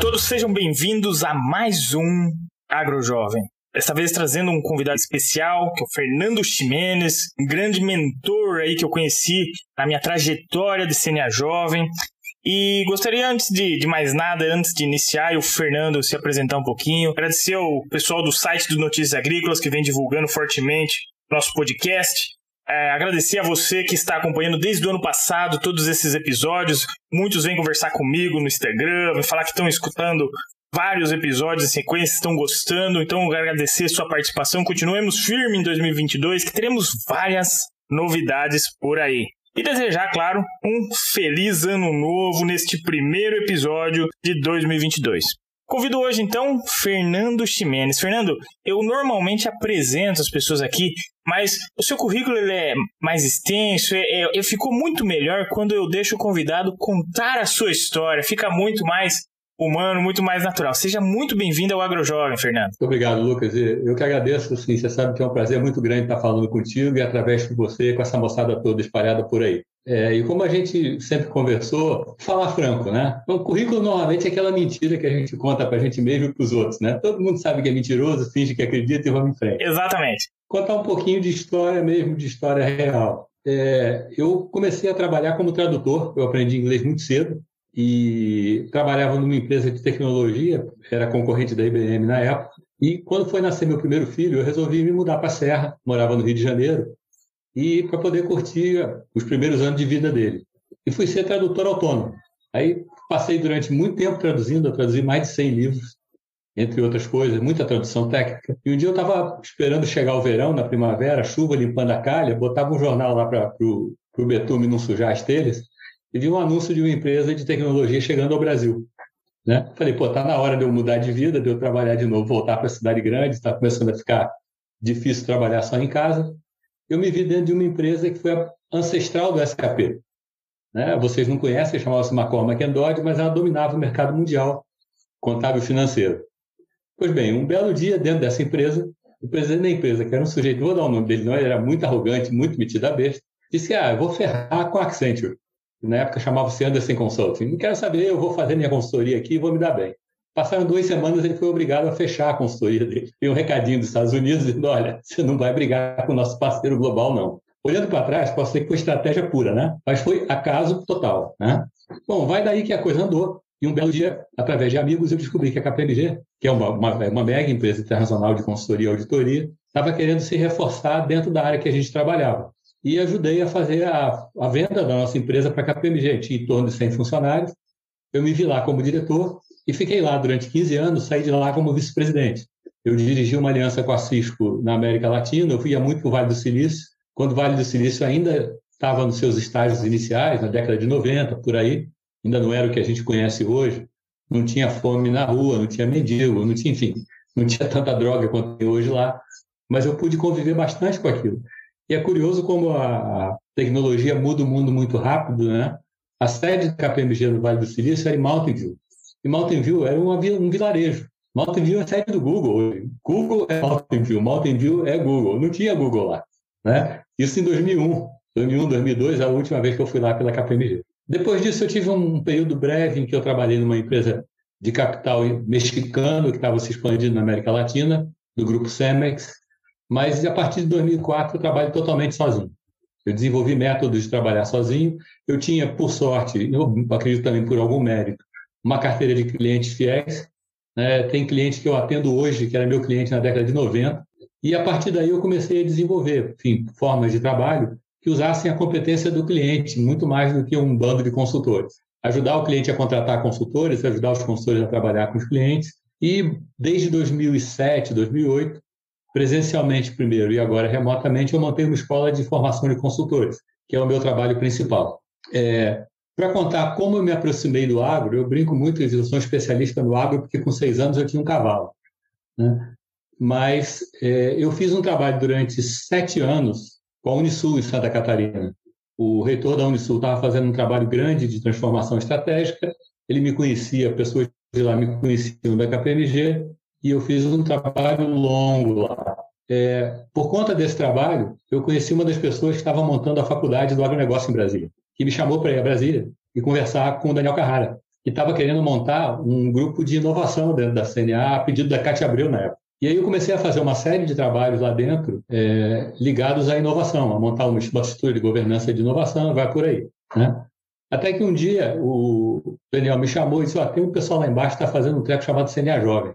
todos, sejam bem-vindos a mais um AgroJovem. Dessa vez trazendo um convidado especial, que é o Fernando Ximenes, um grande mentor aí que eu conheci na minha trajetória de CNA Jovem. E gostaria, antes de, de mais nada, antes de iniciar, o Fernando se apresentar um pouquinho, agradecer ao pessoal do site do Notícias Agrícolas que vem divulgando fortemente nosso podcast. É, agradecer a você que está acompanhando desde o ano passado todos esses episódios. Muitos vêm conversar comigo no Instagram, vêm falar que estão escutando vários episódios em sequência, estão gostando. Então, agradecer sua participação. Continuemos firme em 2022, que teremos várias novidades por aí. E desejar, claro, um feliz ano novo neste primeiro episódio de 2022. Convido hoje, então, Fernando Ximenes. Fernando, eu normalmente apresento as pessoas aqui, mas o seu currículo ele é mais extenso, é, é, ficou muito melhor quando eu deixo o convidado contar a sua história, fica muito mais humano, muito mais natural. Seja muito bem-vindo ao AgroJovem, Fernando. Muito obrigado, Lucas. Eu que agradeço, sim. Você sabe que é um prazer muito grande estar falando contigo e através de você, com essa moçada toda espalhada por aí. É, e como a gente sempre conversou, falar franco, né? Então, currículo normalmente é aquela mentira que a gente conta para a gente mesmo e para os outros, né? Todo mundo sabe que é mentiroso, finge que acredita e vamos em frente. Exatamente. Contar um pouquinho de história mesmo, de história real. É, eu comecei a trabalhar como tradutor, eu aprendi inglês muito cedo e trabalhava numa empresa de tecnologia, era concorrente da IBM na época. E quando foi nascer meu primeiro filho, eu resolvi me mudar para a Serra, morava no Rio de Janeiro, e para poder curtir os primeiros anos de vida dele. E fui ser tradutor autônomo. Aí passei durante muito tempo traduzindo, eu traduzi mais de 100 livros, entre outras coisas, muita tradução técnica. E um dia eu estava esperando chegar o verão, na primavera, chuva, limpando a calha, botava um jornal lá para o betume não sujar as telhas, e vi um anúncio de uma empresa de tecnologia chegando ao Brasil. Né? Falei, pô, tá na hora de eu mudar de vida, de eu trabalhar de novo, voltar para a cidade grande, está começando a ficar difícil trabalhar só em casa eu me vi dentro de uma empresa que foi ancestral do SAP. Né? Vocês não conhecem, chamava-se McCormack Dodd, mas ela dominava o mercado mundial contábil financeiro. Pois bem, um belo dia, dentro dessa empresa, o presidente da empresa, que era um sujeito, vou dar o nome dele, não, ele era muito arrogante, muito metido a besta, disse ah, eu vou ferrar com a Accenture. Na época chamava-se Anderson Consulting. Não quero saber, eu vou fazer minha consultoria aqui e vou me dar bem. Passaram duas semanas, ele foi obrigado a fechar a consultoria dele. Tem um recadinho dos Estados Unidos dizendo: olha, você não vai brigar com o nosso parceiro global, não. Olhando para trás, posso dizer que foi estratégia pura, né? Mas foi acaso total, né? Bom, vai daí que a coisa andou. E um belo dia, através de amigos, eu descobri que a KPMG, que é uma, uma, uma mega empresa internacional de consultoria e auditoria, estava querendo se reforçar dentro da área que a gente trabalhava. E ajudei a fazer a, a venda da nossa empresa para a KPMG. Tinha em torno de 100 funcionários. Eu me vi lá como diretor e fiquei lá durante 15 anos, saí de lá como vice-presidente. Eu dirigi uma aliança com a Cisco na América Latina, eu ia muito para o Vale do Silício, quando o Vale do Silício ainda estava nos seus estágios iniciais, na década de 90, por aí, ainda não era o que a gente conhece hoje, não tinha fome na rua, não tinha mendigo, não tinha, enfim, não tinha tanta droga quanto tem hoje lá, mas eu pude conviver bastante com aquilo. E é curioso como a tecnologia muda o mundo muito rápido, né? A sede da KPMG no Vale do Silício era em Mountain View. E Mountain View era uma, um vilarejo. Mountain View é sede do Google. Google é Mountain View, Mountain View é Google. Não tinha Google lá. Né? Isso em 2001. 2001, 2002, a última vez que eu fui lá pela KPMG. Depois disso, eu tive um período breve em que eu trabalhei numa empresa de capital mexicano que estava se expandindo na América Latina, do grupo Cemex, mas a partir de 2004 eu trabalho totalmente sozinho. Eu desenvolvi métodos de trabalhar sozinho. Eu tinha, por sorte, eu acredito também por algum mérito, uma carteira de clientes fiéis. Né? Tem cliente que eu atendo hoje, que era meu cliente na década de 90, e a partir daí eu comecei a desenvolver enfim, formas de trabalho que usassem a competência do cliente, muito mais do que um bando de consultores. Ajudar o cliente a contratar consultores, ajudar os consultores a trabalhar com os clientes. E desde 2007, 2008, presencialmente primeiro e agora remotamente, eu montei uma escola de formação de consultores, que é o meu trabalho principal. É, para contar como eu me aproximei do agro, eu brinco muito eu sou especialista no agro porque com seis anos eu tinha um cavalo. Né? Mas é, eu fiz um trabalho durante sete anos com a Unisul em Santa Catarina. O reitor da Unisul estava fazendo um trabalho grande de transformação estratégica. Ele me conhecia, pessoas de lá me conheciam da KPMG, e eu fiz um trabalho longo lá. É, por conta desse trabalho, eu conheci uma das pessoas que estava montando a faculdade do agronegócio em Brasília que me chamou para ir a Brasília e conversar com o Daniel Carrara. e estava querendo montar um grupo de inovação dentro da CNA a pedido da Cátia Abreu na época. E aí eu comecei a fazer uma série de trabalhos lá dentro é, ligados à inovação, a montar uma estrutura de governança de inovação, vai por aí. Né? Até que um dia o Daniel me chamou e disse: tem um pessoal lá embaixo que está fazendo um treco chamado CNA Jovem.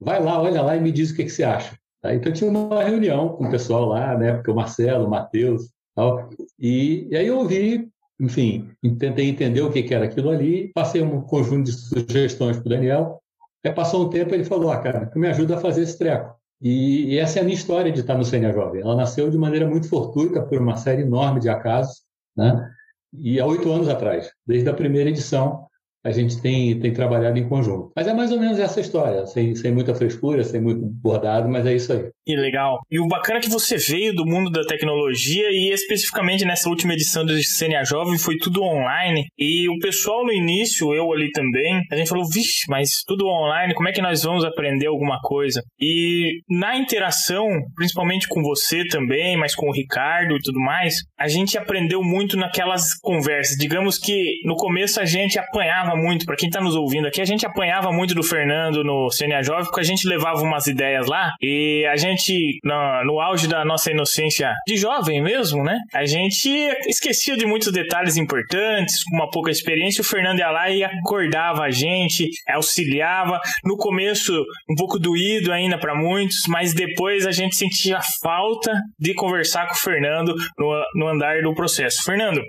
Vai lá, olha lá e me diz o que, que você acha. Então tinha uma reunião com o pessoal lá, na época o Marcelo, o Matheus, tal, e, e aí eu ouvi, enfim, tentei entender o que, era aquilo ali, passei um conjunto de sugestões para o Daniel. Aí passou um tempo ele falou: ah, cara, me ajuda a fazer esse treco. E, e, essa é a minha história de estar no CNA Jovem. Ela nasceu de maneira muito fortuita por uma série enorme de acasos, né? E há oito anos atrás, desde a primeira edição, a gente tem, tem trabalhado em conjunto. Mas é mais ou menos essa história, sem, sem muita frescura, sem muito bordado, mas é isso aí. E legal. E o bacana é que você veio do mundo da tecnologia e especificamente nessa última edição do CNA Jovem foi tudo online. E o pessoal no início, eu ali também, a gente falou, vixe, mas tudo online, como é que nós vamos aprender alguma coisa? E na interação, principalmente com você também, mas com o Ricardo e tudo mais, a gente aprendeu muito naquelas conversas. Digamos que no começo a gente apanhava muito, para quem tá nos ouvindo aqui, a gente apanhava muito do Fernando no CNA Jovem, porque a gente levava umas ideias lá e a gente no, no auge da nossa inocência de jovem mesmo, né? A gente esquecia de muitos detalhes importantes, com uma pouca experiência. O Fernando ia lá e acordava a gente, auxiliava. No começo, um pouco doído ainda para muitos, mas depois a gente sentia falta de conversar com o Fernando no, no andar do processo. Fernando,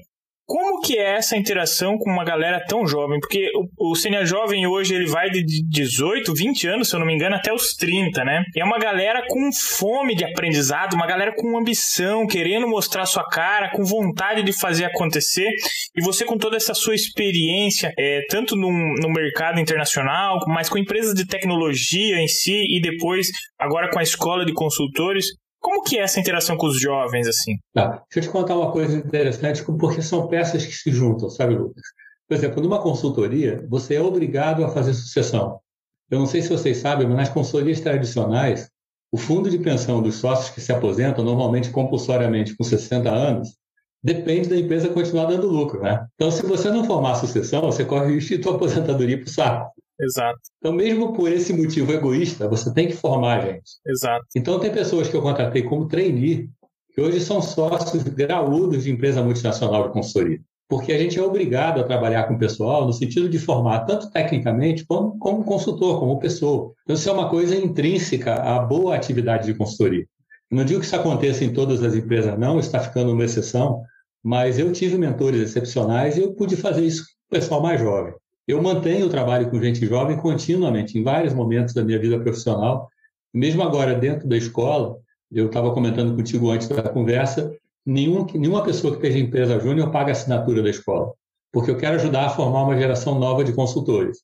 como que é essa interação com uma galera tão jovem? Porque o, o Jovem hoje ele vai de 18, 20 anos, se eu não me engano, até os 30, né? E é uma galera com fome de aprendizado, uma galera com ambição, querendo mostrar sua cara, com vontade de fazer acontecer. E você, com toda essa sua experiência, é, tanto no mercado internacional, mas com empresas de tecnologia em si, e depois, agora com a escola de consultores, como que é essa interação com os jovens, assim? Tá. Deixa eu te contar uma coisa interessante, porque são peças que se juntam, sabe, Lucas? Por exemplo, numa consultoria, você é obrigado a fazer sucessão. Eu não sei se vocês sabem, mas nas consultorias tradicionais, o fundo de pensão dos sócios que se aposentam, normalmente compulsoriamente com 60 anos, depende da empresa continuar dando lucro, né? Então, se você não formar sucessão, você corre o risco de aposentadoria para o saco. Exato. Então, mesmo por esse motivo egoísta, você tem que formar gente. Exato. Então, tem pessoas que eu contratei como trainee, que hoje são sócios graúdos de empresa multinacional de consultoria. Porque a gente é obrigado a trabalhar com o pessoal no sentido de formar tanto tecnicamente como, como consultor, como pessoa. Então, isso é uma coisa intrínseca à boa atividade de consultoria. Não digo que isso aconteça em todas as empresas, não, está ficando uma exceção, mas eu tive mentores excepcionais e eu pude fazer isso com o pessoal mais jovem. Eu mantenho o trabalho com gente jovem continuamente, em vários momentos da minha vida profissional. Mesmo agora, dentro da escola, eu estava comentando contigo antes da conversa, nenhum, nenhuma pessoa que esteja em empresa júnior paga a assinatura da escola, porque eu quero ajudar a formar uma geração nova de consultores.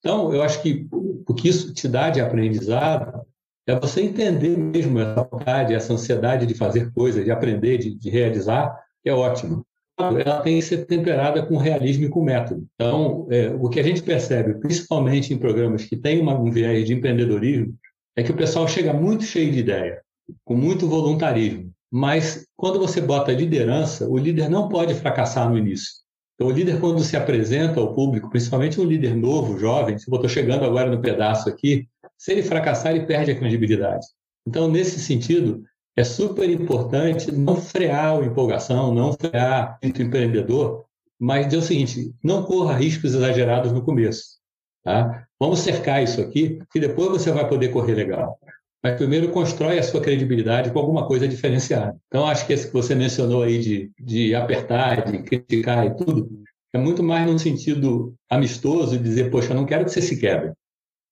Então, eu acho que o que isso te dá de aprendizado é você entender mesmo essa vontade, essa ansiedade de fazer coisas, de aprender, de, de realizar, é ótimo ela tem que ser temperada com realismo e com método. Então, é, o que a gente percebe, principalmente em programas que têm uma, um viés de empreendedorismo, é que o pessoal chega muito cheio de ideia, com muito voluntarismo. Mas quando você bota liderança, o líder não pode fracassar no início. Então, o líder, quando se apresenta ao público, principalmente um líder novo, jovem, se eu estou chegando agora no pedaço aqui, se ele fracassar, ele perde a credibilidade. Então, nesse sentido, é super importante não frear a empolgação, não frear o empreendedor, mas dizer o seguinte: não corra riscos exagerados no começo. Tá? Vamos cercar isso aqui, que depois você vai poder correr legal. Mas primeiro constrói a sua credibilidade com alguma coisa diferenciada. Então, acho que esse que você mencionou aí de, de apertar, de criticar e tudo, é muito mais num sentido amistoso de dizer, poxa, eu não quero que você se quebre.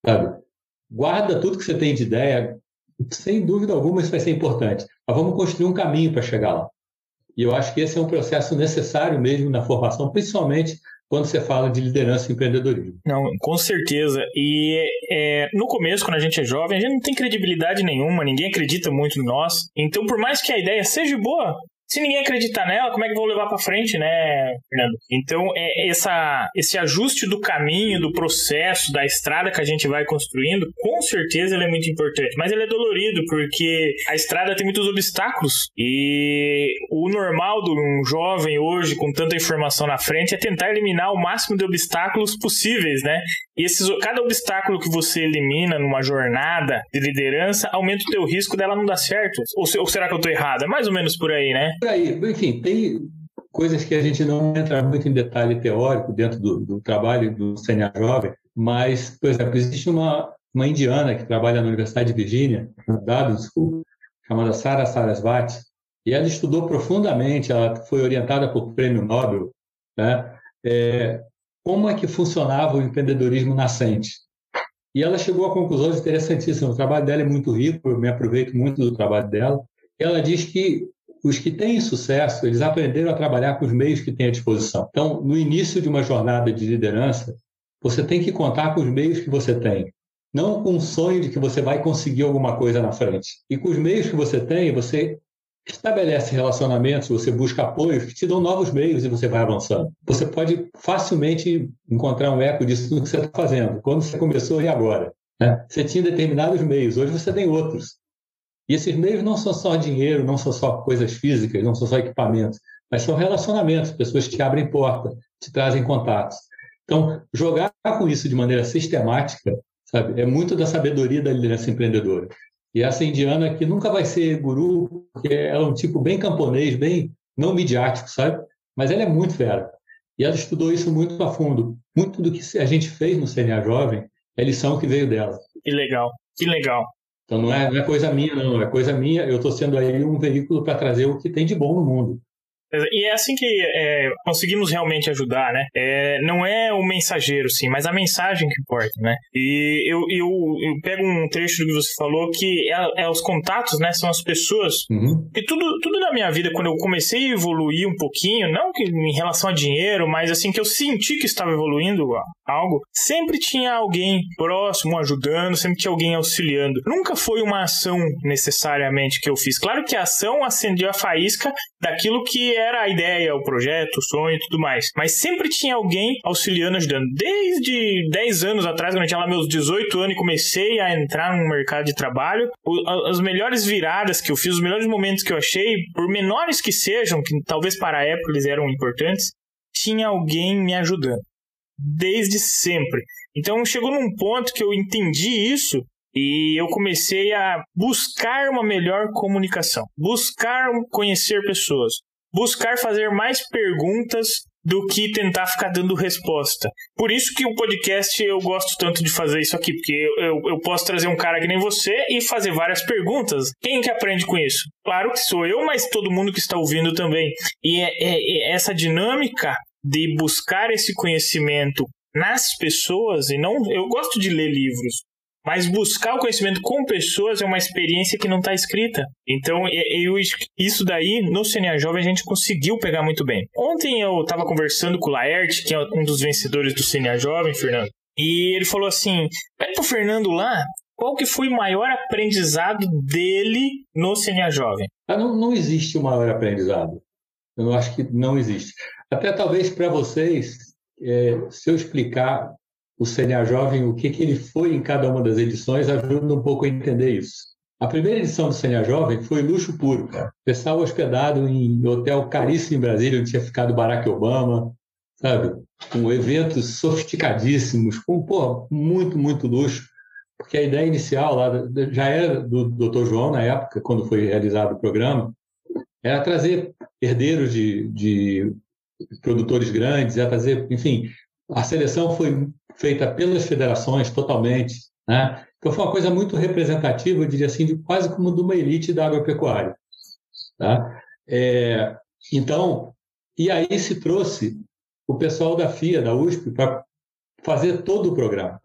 Sabe? Guarda tudo que você tem de ideia, sem dúvida alguma, isso vai ser importante. Mas vamos construir um caminho para chegar lá. E eu acho que esse é um processo necessário mesmo na formação, principalmente quando você fala de liderança e empreendedorismo. Não, com certeza. E é, no começo, quando a gente é jovem, a gente não tem credibilidade nenhuma, ninguém acredita muito em nós. Então, por mais que a ideia seja boa, se ninguém acreditar nela, como é que vão levar para frente, né, Fernando? Então, é essa, esse ajuste do caminho, do processo, da estrada que a gente vai construindo, com certeza ele é muito importante. Mas ele é dolorido, porque a estrada tem muitos obstáculos. E o normal de um jovem hoje, com tanta informação na frente, é tentar eliminar o máximo de obstáculos possíveis, né? E esses, cada obstáculo que você elimina numa jornada de liderança aumenta o teu risco dela não dar certo. Ou, ou será que eu estou errado? É mais ou menos por aí, né? Por aí. Enfim, tem coisas que a gente não entra muito em detalhe teórico dentro do, do trabalho do CNA Jovem, mas, por exemplo, existe uma, uma indiana que trabalha na Universidade de Virgínia, na Davis School, chamada Sara Sarasvati, e ela estudou profundamente, ela foi orientada por prêmio Nobel, né, é, como é que funcionava o empreendedorismo nascente. E ela chegou a conclusões interessantíssimas. O trabalho dela é muito rico, eu me aproveito muito do trabalho dela. Ela diz que os que têm sucesso, eles aprenderam a trabalhar com os meios que têm à disposição. Então, no início de uma jornada de liderança, você tem que contar com os meios que você tem, não com o sonho de que você vai conseguir alguma coisa na frente. E com os meios que você tem, você estabelece relacionamentos, você busca apoios que te dão novos meios e você vai avançando. Você pode facilmente encontrar um eco disso no que você está fazendo. Quando você começou e agora? Né? Você tinha determinados meios, hoje você tem outros. E esses meios não são só dinheiro, não são só coisas físicas, não são só equipamentos, mas são relacionamentos, pessoas que te abrem porta, te trazem contatos. Então, jogar com isso de maneira sistemática, sabe, é muito da sabedoria da liderança empreendedora. E essa indiana que nunca vai ser guru, porque ela é um tipo bem camponês, bem não midiático, sabe? Mas ela é muito fera. E ela estudou isso muito a fundo. Muito do que a gente fez no CNA Jovem é lição que veio dela. Que legal, que legal. Então não é, não é coisa minha, não. É coisa minha. Eu estou sendo aí um veículo para trazer o que tem de bom no mundo. E é assim que é, conseguimos realmente ajudar, né? É, não é o mensageiro, sim, mas a mensagem que importa, né? E eu, eu, eu pego um trecho do que você falou que é, é os contatos, né? São as pessoas. Uhum. E tudo, tudo na minha vida, quando eu comecei a evoluir um pouquinho, não que em relação a dinheiro, mas assim que eu senti que estava evoluindo algo, sempre tinha alguém próximo ajudando, sempre tinha alguém auxiliando. Nunca foi uma ação necessariamente que eu fiz. Claro que a ação acendeu a faísca daquilo que era a ideia, o projeto, o sonho e tudo mais. Mas sempre tinha alguém auxiliando, ajudando. Desde 10 anos atrás, quando eu tinha lá meus 18 anos e comecei a entrar no mercado de trabalho, as melhores viradas que eu fiz, os melhores momentos que eu achei, por menores que sejam, que talvez para a época eles eram importantes, tinha alguém me ajudando. Desde sempre. Então chegou num ponto que eu entendi isso e eu comecei a buscar uma melhor comunicação, buscar conhecer pessoas, buscar fazer mais perguntas do que tentar ficar dando resposta. Por isso que o podcast eu gosto tanto de fazer isso aqui, porque eu, eu, eu, posso trazer um cara que nem você e fazer várias perguntas. Quem que aprende com isso? Claro que sou eu, mas todo mundo que está ouvindo também. E é, é, é essa dinâmica de buscar esse conhecimento nas pessoas e não eu gosto de ler livros mas buscar o conhecimento com pessoas é uma experiência que não está escrita. Então, eu, isso daí, no CNA Jovem, a gente conseguiu pegar muito bem. Ontem eu estava conversando com o Laerte, que é um dos vencedores do CNA Jovem, Fernando, e ele falou assim: pede pro Fernando lá qual que foi o maior aprendizado dele no CNA Jovem? Ah, não, não existe o maior aprendizado. Eu acho que não existe. Até talvez para vocês, é, se eu explicar o CNA Jovem, o que, que ele foi em cada uma das edições, ajuda um pouco a entender isso. A primeira edição do CNA Jovem foi luxo puro, cara. Pessoal hospedado em hotel caríssimo em Brasília, onde tinha ficado Barack Obama, sabe? Com eventos sofisticadíssimos, com, pô, muito, muito luxo. Porque a ideia inicial lá já era do Dr. João, na época, quando foi realizado o programa, era trazer herdeiros de, de produtores grandes, era trazer, enfim, a seleção foi feita pelas federações totalmente. Né? Então foi uma coisa muito representativa, eu diria assim, de, quase como de uma elite da agropecuária. Tá? É, então, e aí se trouxe o pessoal da FIA, da USP, para fazer todo o programa.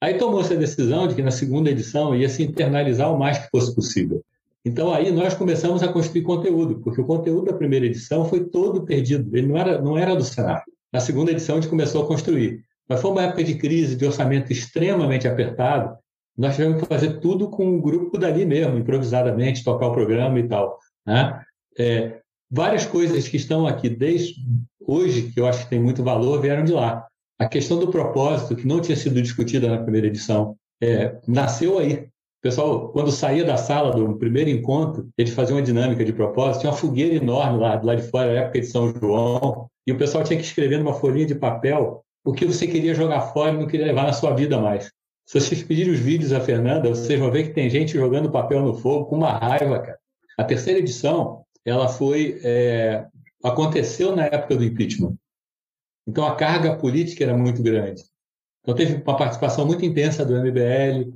Aí tomou-se a decisão de que na segunda edição ia se internalizar o mais que fosse possível. Então aí nós começamos a construir conteúdo, porque o conteúdo da primeira edição foi todo perdido, ele não era, não era do cenário. Na segunda edição a gente começou a construir. Mas foi uma época de crise, de orçamento extremamente apertado. Nós tivemos que fazer tudo com o grupo dali mesmo, improvisadamente, tocar o programa e tal. Né? É, várias coisas que estão aqui desde hoje, que eu acho que tem muito valor, vieram de lá. A questão do propósito, que não tinha sido discutida na primeira edição, é, nasceu aí. O pessoal, quando saía da sala do primeiro encontro, eles faziam uma dinâmica de propósito, tinha uma fogueira enorme lá, lá de fora, na época de São João, e o pessoal tinha que escrever numa folhinha de papel o que você queria jogar fora e não queria levar na sua vida mais. Se vocês pedirem os vídeos da Fernanda, vocês vão ver que tem gente jogando papel no fogo com uma raiva, cara. A terceira edição, ela foi é, aconteceu na época do impeachment. Então a carga política era muito grande. Então teve uma participação muito intensa do MBL,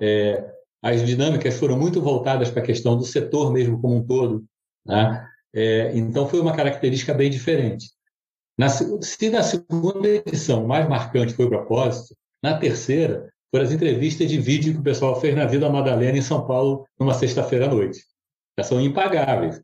é, as dinâmicas foram muito voltadas para a questão do setor mesmo como um todo. Né? É, então, foi uma característica bem diferente. Na, se na segunda edição mais marcante foi o propósito, na terceira foram as entrevistas de vídeo que o pessoal fez na Vila Madalena, em São Paulo, numa sexta-feira à noite. Já são impagáveis.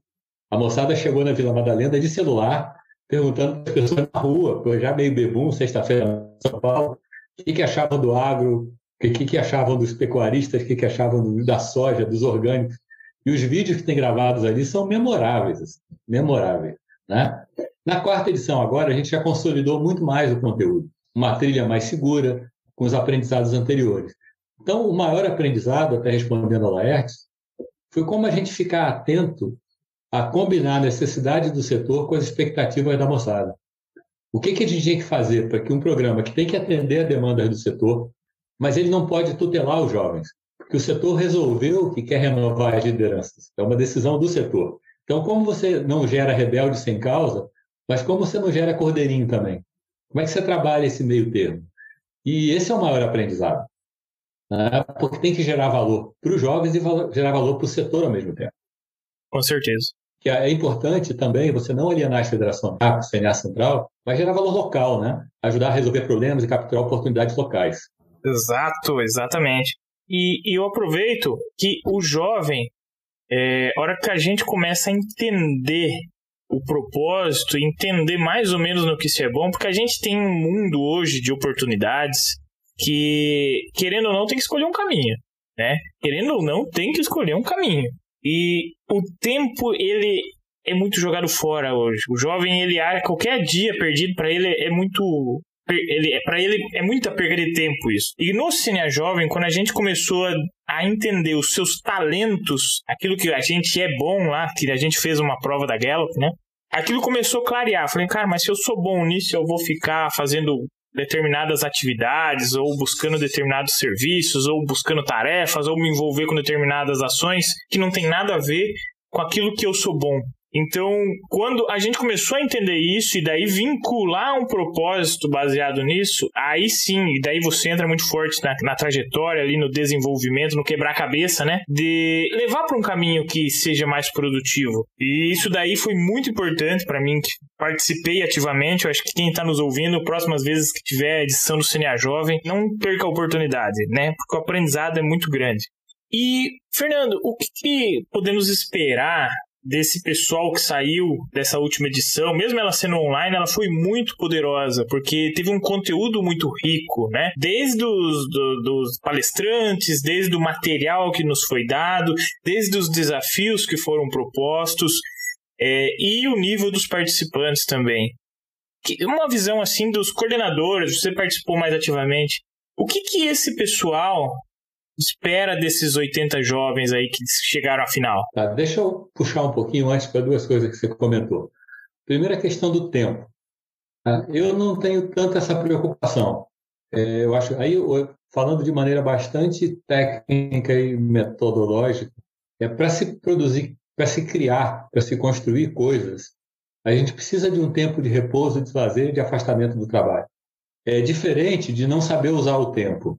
A moçada chegou na Vila Madalena de celular, perguntando para as pessoas na rua, já meio bebum, sexta-feira em São Paulo, o que, que achavam do agro, o que, que achavam dos pecuaristas, o que, que achavam da soja, dos orgânicos. E os vídeos que tem gravados ali são memoráveis, assim, memoráveis. Né? Na quarta edição, agora, a gente já consolidou muito mais o conteúdo. Uma trilha mais segura, com os aprendizados anteriores. Então, o maior aprendizado, até respondendo a Laertes, foi como a gente ficar atento a combinar a necessidade do setor com as expectativas da moçada. O que, que a gente tem que fazer para que um programa que tem que atender a demandas do setor mas ele não pode tutelar os jovens, porque o setor resolveu que quer renovar as lideranças. É uma decisão do setor. Então, como você não gera rebelde sem causa, mas como você não gera cordeirinho também? Como é que você trabalha esse meio termo? E esse é o maior aprendizado. Né? Porque tem que gerar valor para os jovens e gerar valor para o setor ao mesmo tempo. Com certeza. Que é importante também você não alienar as federações, a CNA Central, mas gerar valor local, né? Ajudar a resolver problemas e capturar oportunidades locais. Exato, exatamente. E, e eu aproveito que o jovem, é, hora que a gente começa a entender o propósito, entender mais ou menos no que isso é bom, porque a gente tem um mundo hoje de oportunidades que, querendo ou não, tem que escolher um caminho, né? Querendo ou não, tem que escolher um caminho. E o tempo, ele é muito jogado fora hoje. O jovem, ele qualquer dia perdido para ele é muito ele, para ele é muita perda de tempo isso. E no Cine Jovem, quando a gente começou a, a, entender os seus talentos, aquilo que a gente é bom lá, que a gente fez uma prova da Gallup, né? Aquilo começou a clarear. Falei, cara, mas se eu sou bom nisso, eu vou ficar fazendo determinadas atividades, ou buscando determinados serviços, ou buscando tarefas, ou me envolver com determinadas ações que não tem nada a ver com aquilo que eu sou bom. Então, quando a gente começou a entender isso e daí vincular um propósito baseado nisso, aí sim, e daí você entra muito forte na, na trajetória ali, no desenvolvimento, no quebrar-cabeça, né? De levar para um caminho que seja mais produtivo. E isso daí foi muito importante para mim, que participei ativamente. Eu acho que quem está nos ouvindo, próximas vezes que tiver edição do CNA Jovem, não perca a oportunidade, né? Porque o aprendizado é muito grande. E, Fernando, o que, que podemos esperar desse pessoal que saiu dessa última edição, mesmo ela sendo online, ela foi muito poderosa, porque teve um conteúdo muito rico, né? Desde os do, dos palestrantes, desde o material que nos foi dado, desde os desafios que foram propostos, é, e o nível dos participantes também. Uma visão assim dos coordenadores, você participou mais ativamente. O que que esse pessoal espera desses 80 jovens aí que chegaram à final? Tá, deixa eu puxar um pouquinho antes para duas coisas que você comentou. Primeiro, a questão do tempo. Tá? Eu não tenho tanta essa preocupação. É, eu acho, aí, falando de maneira bastante técnica e metodológica, é para se produzir, para se criar, para se construir coisas, a gente precisa de um tempo de repouso, de lazer de afastamento do trabalho. É diferente de não saber usar o tempo.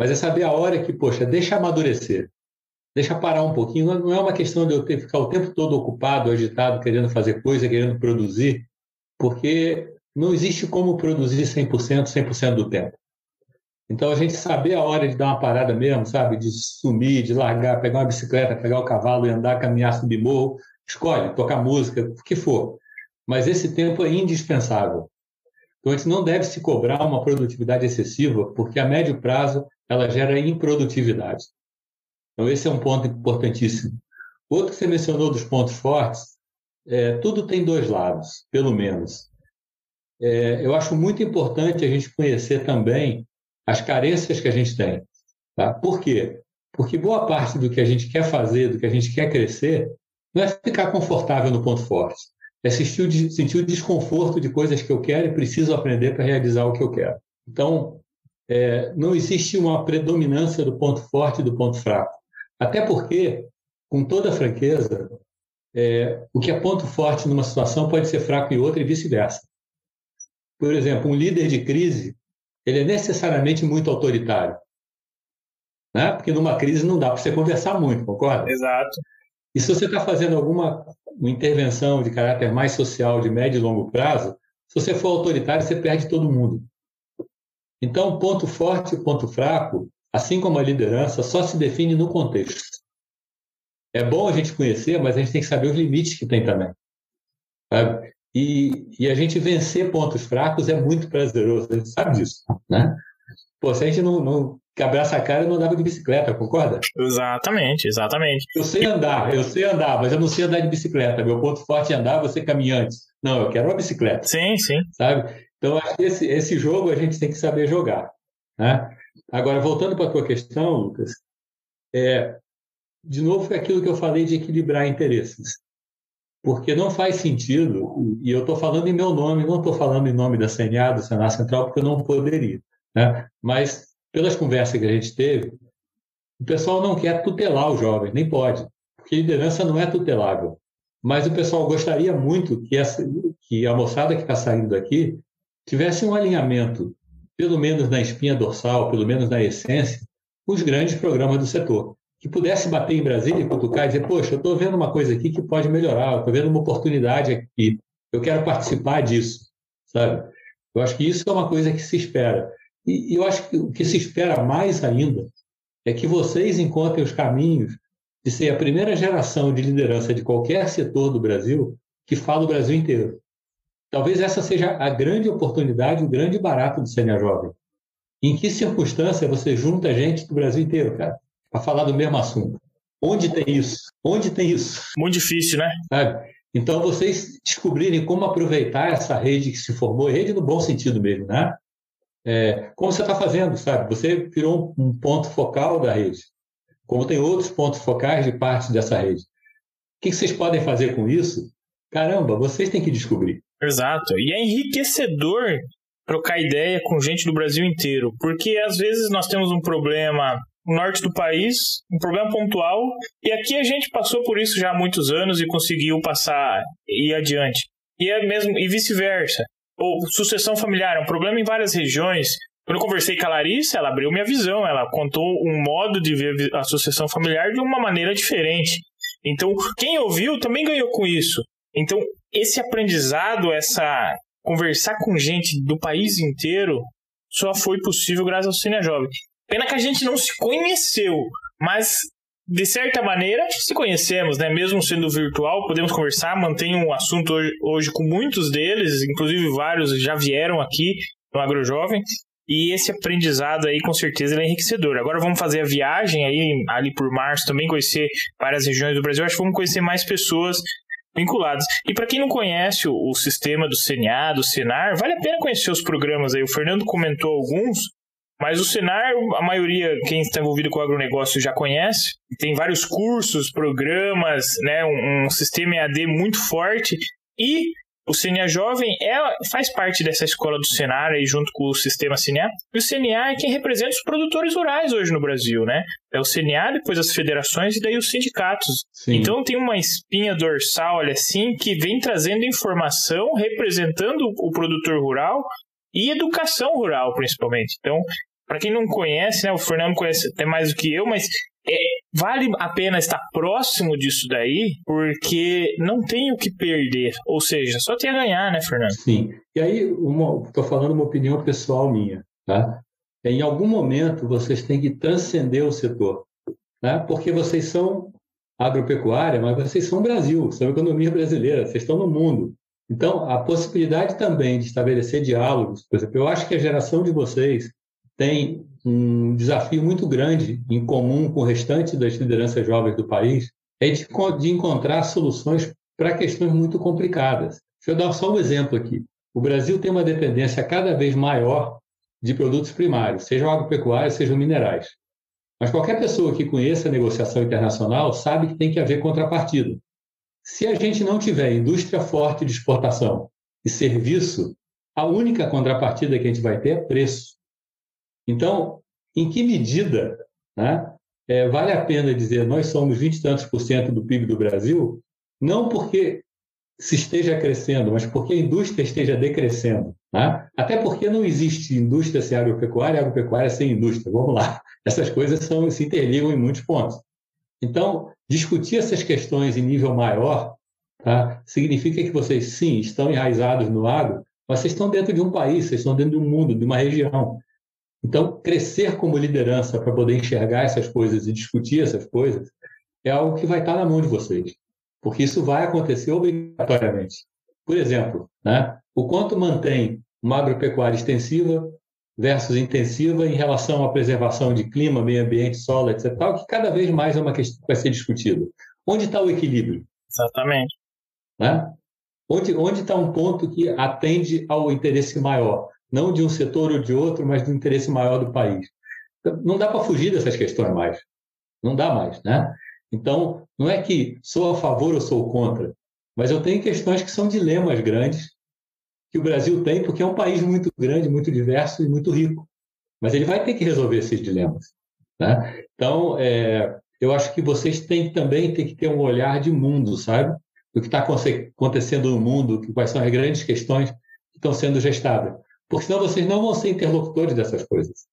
Mas é saber a hora que, poxa, deixa amadurecer. Deixa parar um pouquinho. Não é uma questão de eu ter ficar o tempo todo ocupado, agitado, querendo fazer coisa, querendo produzir, porque não existe como produzir 100%, 100% do tempo. Então, a gente saber a hora de dar uma parada mesmo, sabe? De sumir, de largar, pegar uma bicicleta, pegar o cavalo e andar, caminhar, subir morro, escolhe, tocar música, o que for. Mas esse tempo é indispensável. Então, a gente não deve se cobrar uma produtividade excessiva, porque a médio prazo ela gera improdutividade. Então, esse é um ponto importantíssimo. Outro que você mencionou dos pontos fortes, é, tudo tem dois lados, pelo menos. É, eu acho muito importante a gente conhecer também as carências que a gente tem. Tá? Por quê? Porque boa parte do que a gente quer fazer, do que a gente quer crescer, não é ficar confortável no ponto forte. É sentir, sentir o desconforto de coisas que eu quero e preciso aprender para realizar o que eu quero. Então, é, não existe uma predominância do ponto forte e do ponto fraco. Até porque, com toda franqueza, é, o que é ponto forte numa situação pode ser fraco em outra e vice-versa. Por exemplo, um líder de crise, ele é necessariamente muito autoritário. Né? Porque numa crise não dá para você conversar muito, concorda? Exato. E se você está fazendo alguma intervenção de caráter mais social, de médio e longo prazo, se você for autoritário, você perde todo mundo. Então, ponto forte e ponto fraco, assim como a liderança, só se define no contexto. É bom a gente conhecer, mas a gente tem que saber os limites que tem também. Sabe? E, e a gente vencer pontos fracos é muito prazeroso, a gente sabe disso. Né? Pô, se a gente não, não quebrasse a cara, eu não andava de bicicleta, concorda? Exatamente, exatamente. Eu sei andar, eu sei andar, mas eu não sei andar de bicicleta. Meu ponto forte é andar, você caminhante. Não, eu quero uma bicicleta. Sim, sim. Sabe? Então, acho que esse, esse jogo a gente tem que saber jogar. Né? Agora, voltando para a tua questão, Lucas, é, de novo, é aquilo que eu falei de equilibrar interesses. Porque não faz sentido, e eu estou falando em meu nome, não estou falando em nome da CNA, do Senado Central, porque eu não poderia. Né? Mas, pelas conversas que a gente teve, o pessoal não quer tutelar o jovem, nem pode, porque liderança não é tutelável. Mas o pessoal gostaria muito que, essa, que a moçada que está saindo daqui tivesse um alinhamento, pelo menos na espinha dorsal, pelo menos na essência, com os grandes programas do setor. Que pudesse bater em Brasília e cutucar e dizer, poxa, eu estou vendo uma coisa aqui que pode melhorar, eu estou vendo uma oportunidade aqui, eu quero participar disso, sabe? Eu acho que isso é uma coisa que se espera. E eu acho que o que se espera mais ainda é que vocês encontrem os caminhos de ser a primeira geração de liderança de qualquer setor do Brasil que fala o Brasil inteiro. Talvez essa seja a grande oportunidade, o grande barato do Sênior Jovem. Em que circunstância você junta gente do Brasil inteiro, cara, para falar do mesmo assunto? Onde tem isso? Onde tem isso? Muito difícil, né? Sabe? Então, vocês descobrirem como aproveitar essa rede que se formou, rede no bom sentido mesmo, né? É, como você está fazendo, sabe? Você virou um ponto focal da rede. Como tem outros pontos focais de parte dessa rede. O que vocês podem fazer com isso? Caramba, vocês têm que descobrir. Exato. E é enriquecedor trocar ideia com gente do Brasil inteiro, porque às vezes nós temos um problema no norte do país, um problema pontual, e aqui a gente passou por isso já há muitos anos e conseguiu passar e adiante. E é mesmo e vice-versa. Ou sucessão familiar é um problema em várias regiões. Quando eu conversei com a Larissa, ela abriu minha visão, ela contou um modo de ver a sucessão familiar de uma maneira diferente. Então, quem ouviu também ganhou com isso. Então, esse aprendizado, essa conversar com gente do país inteiro, só foi possível graças ao Cine Jovem. Pena que a gente não se conheceu, mas de certa maneira se conhecemos, né? Mesmo sendo virtual, podemos conversar, mantenho um assunto hoje, hoje com muitos deles, inclusive vários já vieram aqui no AgroJovem. E esse aprendizado aí, com certeza, é enriquecedor. Agora vamos fazer a viagem aí, ali por março, também conhecer várias regiões do Brasil. Acho que vamos conhecer mais pessoas vinculados. E para quem não conhece o, o, sistema do CNA, do Senar, vale a pena conhecer os programas aí. O Fernando comentou alguns, mas o Senar, a maioria, quem está envolvido com o agronegócio já conhece. Tem vários cursos, programas, né, um, um sistema EAD muito forte. E o CNA Jovem é, faz parte dessa escola do Senar aí junto com o sistema CNA. E o CNA é quem representa os produtores rurais hoje no Brasil, né? É o CNA, depois as federações e daí os sindicatos. Sim. Então tem uma espinha dorsal, olha assim, que vem trazendo informação, representando o produtor rural e educação rural, principalmente. Então, para quem não conhece, né, o Fernando conhece até mais do que eu, mas é, vale a pena estar próximo disso daí, porque não tem o que perder. Ou seja, só tem a ganhar, né, Fernando? Sim. E aí, estou falando uma opinião pessoal minha, tá? Em algum momento, vocês têm que transcender o setor, né? porque vocês são agropecuária, mas vocês são Brasil, são economia brasileira, vocês estão no mundo. Então, a possibilidade também de estabelecer diálogos, por exemplo, eu acho que a geração de vocês tem um desafio muito grande em comum com o restante das lideranças jovens do país, é de, de encontrar soluções para questões muito complicadas. Deixa eu dar só um exemplo aqui. O Brasil tem uma dependência cada vez maior de produtos primários, sejam agropecuários, sejam minerais. Mas qualquer pessoa que conheça a negociação internacional sabe que tem que haver contrapartida. Se a gente não tiver indústria forte de exportação e serviço, a única contrapartida que a gente vai ter é preço. Então, em que medida né, é, vale a pena dizer nós somos 20 e tantos por cento do PIB do Brasil, não porque se esteja crescendo, mas porque a indústria esteja decrescendo. Né? Até porque não existe indústria sem agropecuária agropecuária sem indústria. Vamos lá. Essas coisas são, se interligam em muitos pontos. Então, discutir essas questões em nível maior tá? significa que vocês, sim, estão enraizados no agro, mas vocês estão dentro de um país, vocês estão dentro de um mundo, de uma região. Então, crescer como liderança para poder enxergar essas coisas e discutir essas coisas é algo que vai estar na mão de vocês porque isso vai acontecer obrigatoriamente. Por exemplo, né, o quanto mantém uma agropecuária extensiva versus intensiva em relação à preservação de clima, meio ambiente, solo, etc., tal, que cada vez mais é uma questão que vai ser discutida. Onde está o equilíbrio? Exatamente. Né? Onde, onde está um ponto que atende ao interesse maior? Não de um setor ou de outro, mas do interesse maior do país. Não dá para fugir dessas questões mais. Não dá mais, né? Então, não é que sou a favor ou sou contra, mas eu tenho questões que são dilemas grandes que o Brasil tem, porque é um país muito grande, muito diverso e muito rico. Mas ele vai ter que resolver esses dilemas. Né? Então, é, eu acho que vocês têm também ter que ter um olhar de mundo, sabe? Do que está acontecendo no mundo, quais são as grandes questões que estão sendo gestadas. Porque senão vocês não vão ser interlocutores dessas coisas.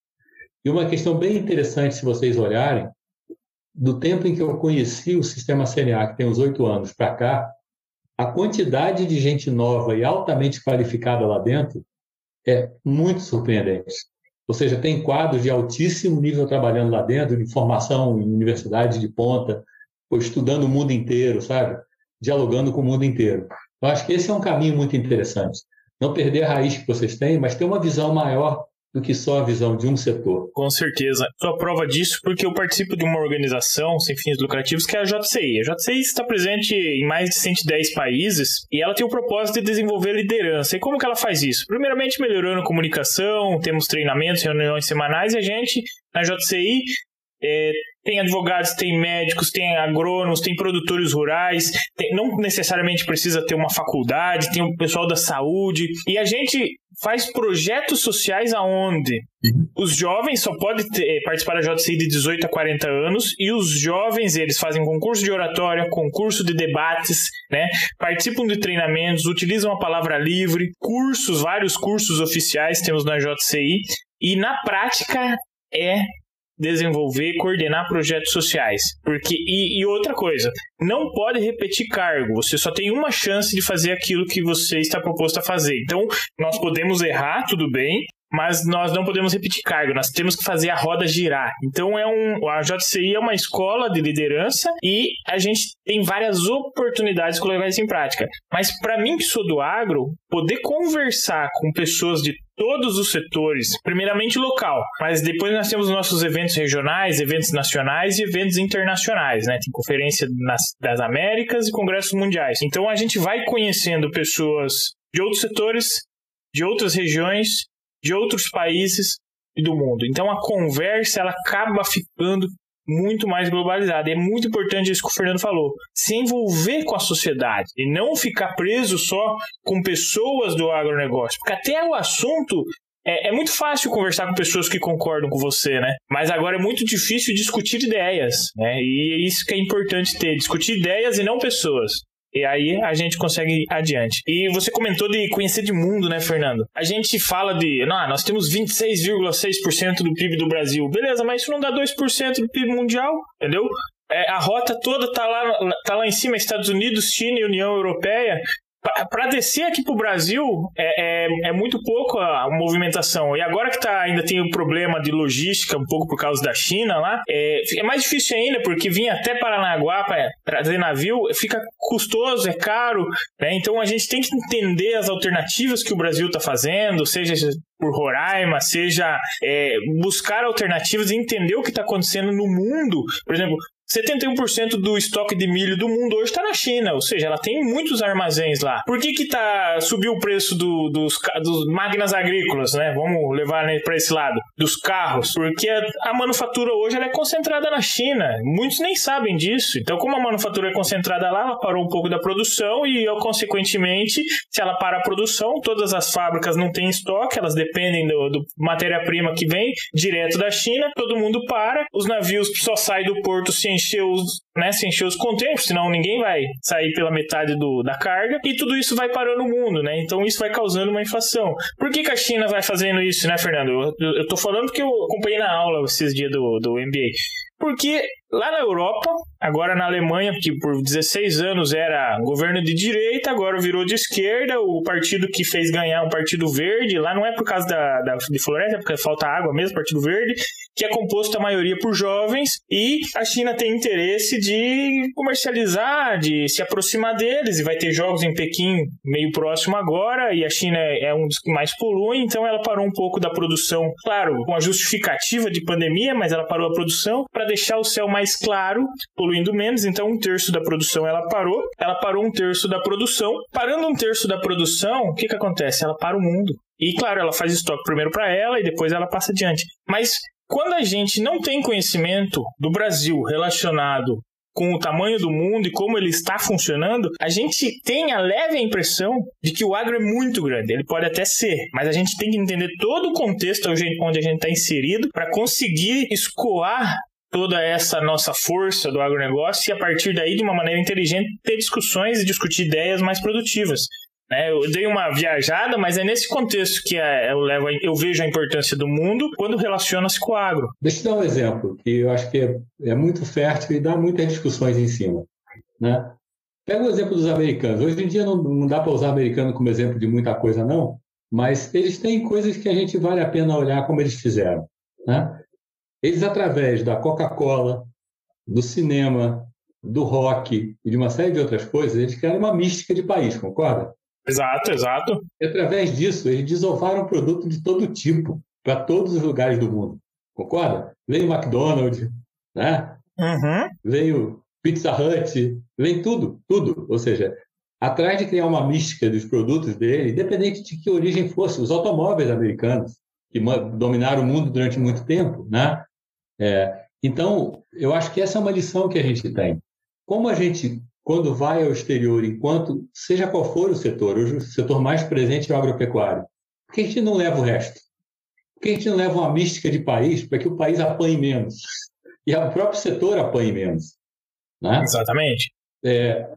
E uma questão bem interessante, se vocês olharem, do tempo em que eu conheci o sistema CNA, que tem uns oito anos, para cá, a quantidade de gente nova e altamente qualificada lá dentro é muito surpreendente. Ou seja, tem quadros de altíssimo nível trabalhando lá dentro, de formação em universidade de ponta, ou estudando o mundo inteiro, sabe? Dialogando com o mundo inteiro. Eu acho que esse é um caminho muito interessante. Não perder a raiz que vocês têm, mas ter uma visão maior do que só a visão de um setor. Com certeza. Sou a prova disso porque eu participo de uma organização sem fins lucrativos que é a JCI. A JCI está presente em mais de 110 países e ela tem o propósito de desenvolver liderança. E como que ela faz isso? Primeiramente, melhorando a comunicação, temos treinamentos, reuniões semanais e a gente, na JCI, é, tem advogados, tem médicos, tem agrônomos, tem produtores rurais, tem, não necessariamente precisa ter uma faculdade, tem o pessoal da saúde. E a gente faz projetos sociais aonde os jovens só podem ter, eh, participar da JCI de 18 a 40 anos e os jovens eles fazem concurso de oratória, concurso de debates, né? Participam de treinamentos, utilizam a palavra livre, cursos, vários cursos oficiais temos na JCI e na prática é desenvolver coordenar projetos sociais. Porque e, e, outra coisa, não pode repetir cargo. Você só tem uma chance de fazer aquilo que você está proposto a fazer. Então, nós podemos errar, tudo bem, mas nós não podemos repetir cargo, nós temos que fazer a roda girar. Então é um, a JCI é uma escola de liderança e a gente tem várias oportunidades de colocar isso em prática. Mas para mim que sou do agro, poder conversar com pessoas de todos os setores, primeiramente local, mas depois nós temos nossos eventos regionais, eventos nacionais e eventos internacionais, né? Tem conferência nas, das Américas e congressos mundiais. Então a gente vai conhecendo pessoas de outros setores, de outras regiões de outros países e do mundo. Então a conversa ela acaba ficando muito mais globalizada. E é muito importante isso que o Fernando falou. Se envolver com a sociedade e não ficar preso só com pessoas do agronegócio. Porque até o assunto é, é, muito fácil conversar com pessoas que concordam com você, né? Mas agora é muito difícil discutir ideias, né? E é isso que é importante ter, discutir ideias e não pessoas. E aí a gente consegue adiante. E você comentou de conhecer de mundo, né, Fernando? A gente fala de, não, nós temos 26,6% do PIB do Brasil. Beleza, mas isso não dá 2% do PIB mundial, entendeu? É, a rota toda tá lá, tá lá em cima, Estados Unidos, China e União Europeia para descer aqui para o Brasil é, é, é, muito pouco a movimentação. E agora que tá, ainda tem o problema de logística, um pouco por causa da China lá, é, é mais difícil ainda, porque vir até Paranaguá para trazer navio fica custoso, é caro. Né? Então a gente tem que entender as alternativas que o Brasil está fazendo, seja por Roraima, seja é, buscar alternativas e entender o que está acontecendo no mundo. Por exemplo, 71% do estoque de milho do mundo hoje está na China, ou seja, ela tem muitos armazéns lá. Por que que tá, subiu o preço do, dos, dos máquinas agrícolas, né? Vamos levar né, para esse lado. Dos carros. Porque a, a manufatura hoje é concentrada na China. Muitos nem sabem disso. Então, como a manufatura é concentrada lá, ela parou um pouco da produção e, consequentemente, se ela para a produção, todas as fábricas não têm estoque, elas dependem do, do matéria-prima que vem direto da China, todo mundo para, os navios só saem do porto se encher os, né, se encher os contêineres, senão ninguém vai sair pela metade do, da carga, e tudo isso vai parando o mundo, né? Então isso vai causando uma inflação. Por que, que a China vai fazendo isso, né, Fernando? Eu, eu, tô falando porque eu acompanhei na aula esses dias do, do MBA. Porque lá na Europa, agora na Alemanha, que por 16 anos era governo de direita, agora virou de esquerda, o partido que fez ganhar o Partido Verde, lá não é por causa da, da de floresta, é porque falta água mesmo, Partido Verde, que é composto a maioria por jovens, e a China tem interesse de comercializar, de se aproximar deles, e vai ter jogos em Pequim meio próximo agora, e a China é um dos que mais polui, então ela parou um pouco da produção, claro, com a justificativa de pandemia, mas ela parou a produção para deixar o céu mais claro, poluindo menos, então um terço da produção ela parou, ela parou um terço da produção, parando um terço da produção, o que que acontece? Ela para o mundo. E claro, ela faz estoque primeiro para ela e depois ela passa adiante. Mas quando a gente não tem conhecimento do Brasil relacionado com o tamanho do mundo e como ele está funcionando, a gente tem a leve impressão de que o agro é muito grande. Ele pode até ser, mas a gente tem que entender todo o contexto onde a gente está inserido para conseguir escoar toda essa nossa força do agronegócio e a partir daí, de uma maneira inteligente, ter discussões e discutir ideias mais produtivas. Né? Eu dei uma viajada, mas é nesse contexto que é, eu, levo, eu vejo a importância do mundo quando relaciona-se com o agro. Deixa eu dar um exemplo, que eu acho que é, é muito fértil e dá muitas discussões em cima. Né? Pega o exemplo dos americanos. Hoje em dia não, não dá para usar americano como exemplo de muita coisa, não, mas eles têm coisas que a gente vale a pena olhar como eles fizeram. Né? Eles, através da Coca-Cola, do cinema, do rock e de uma série de outras coisas, eles criaram uma mística de país, concorda? Exato, exato. E através disso, eles desovaram produto de todo tipo para todos os lugares do mundo. Concorda? Veio o McDonald's, né? Uhum. Veio Pizza Hut, vem tudo, tudo. Ou seja, atrás de criar uma mística dos produtos dele, independente de que origem fosse, os automóveis americanos, que dominaram o mundo durante muito tempo, né? É, então, eu acho que essa é uma lição que a gente tem. Como a gente quando vai ao exterior, enquanto, seja qual for o setor, hoje o setor mais presente é o agropecuário, por que a gente não leva o resto? Por que a gente não leva uma mística de país para que o país apanhe menos? E o próprio setor apanhe menos. Né? Exatamente. É,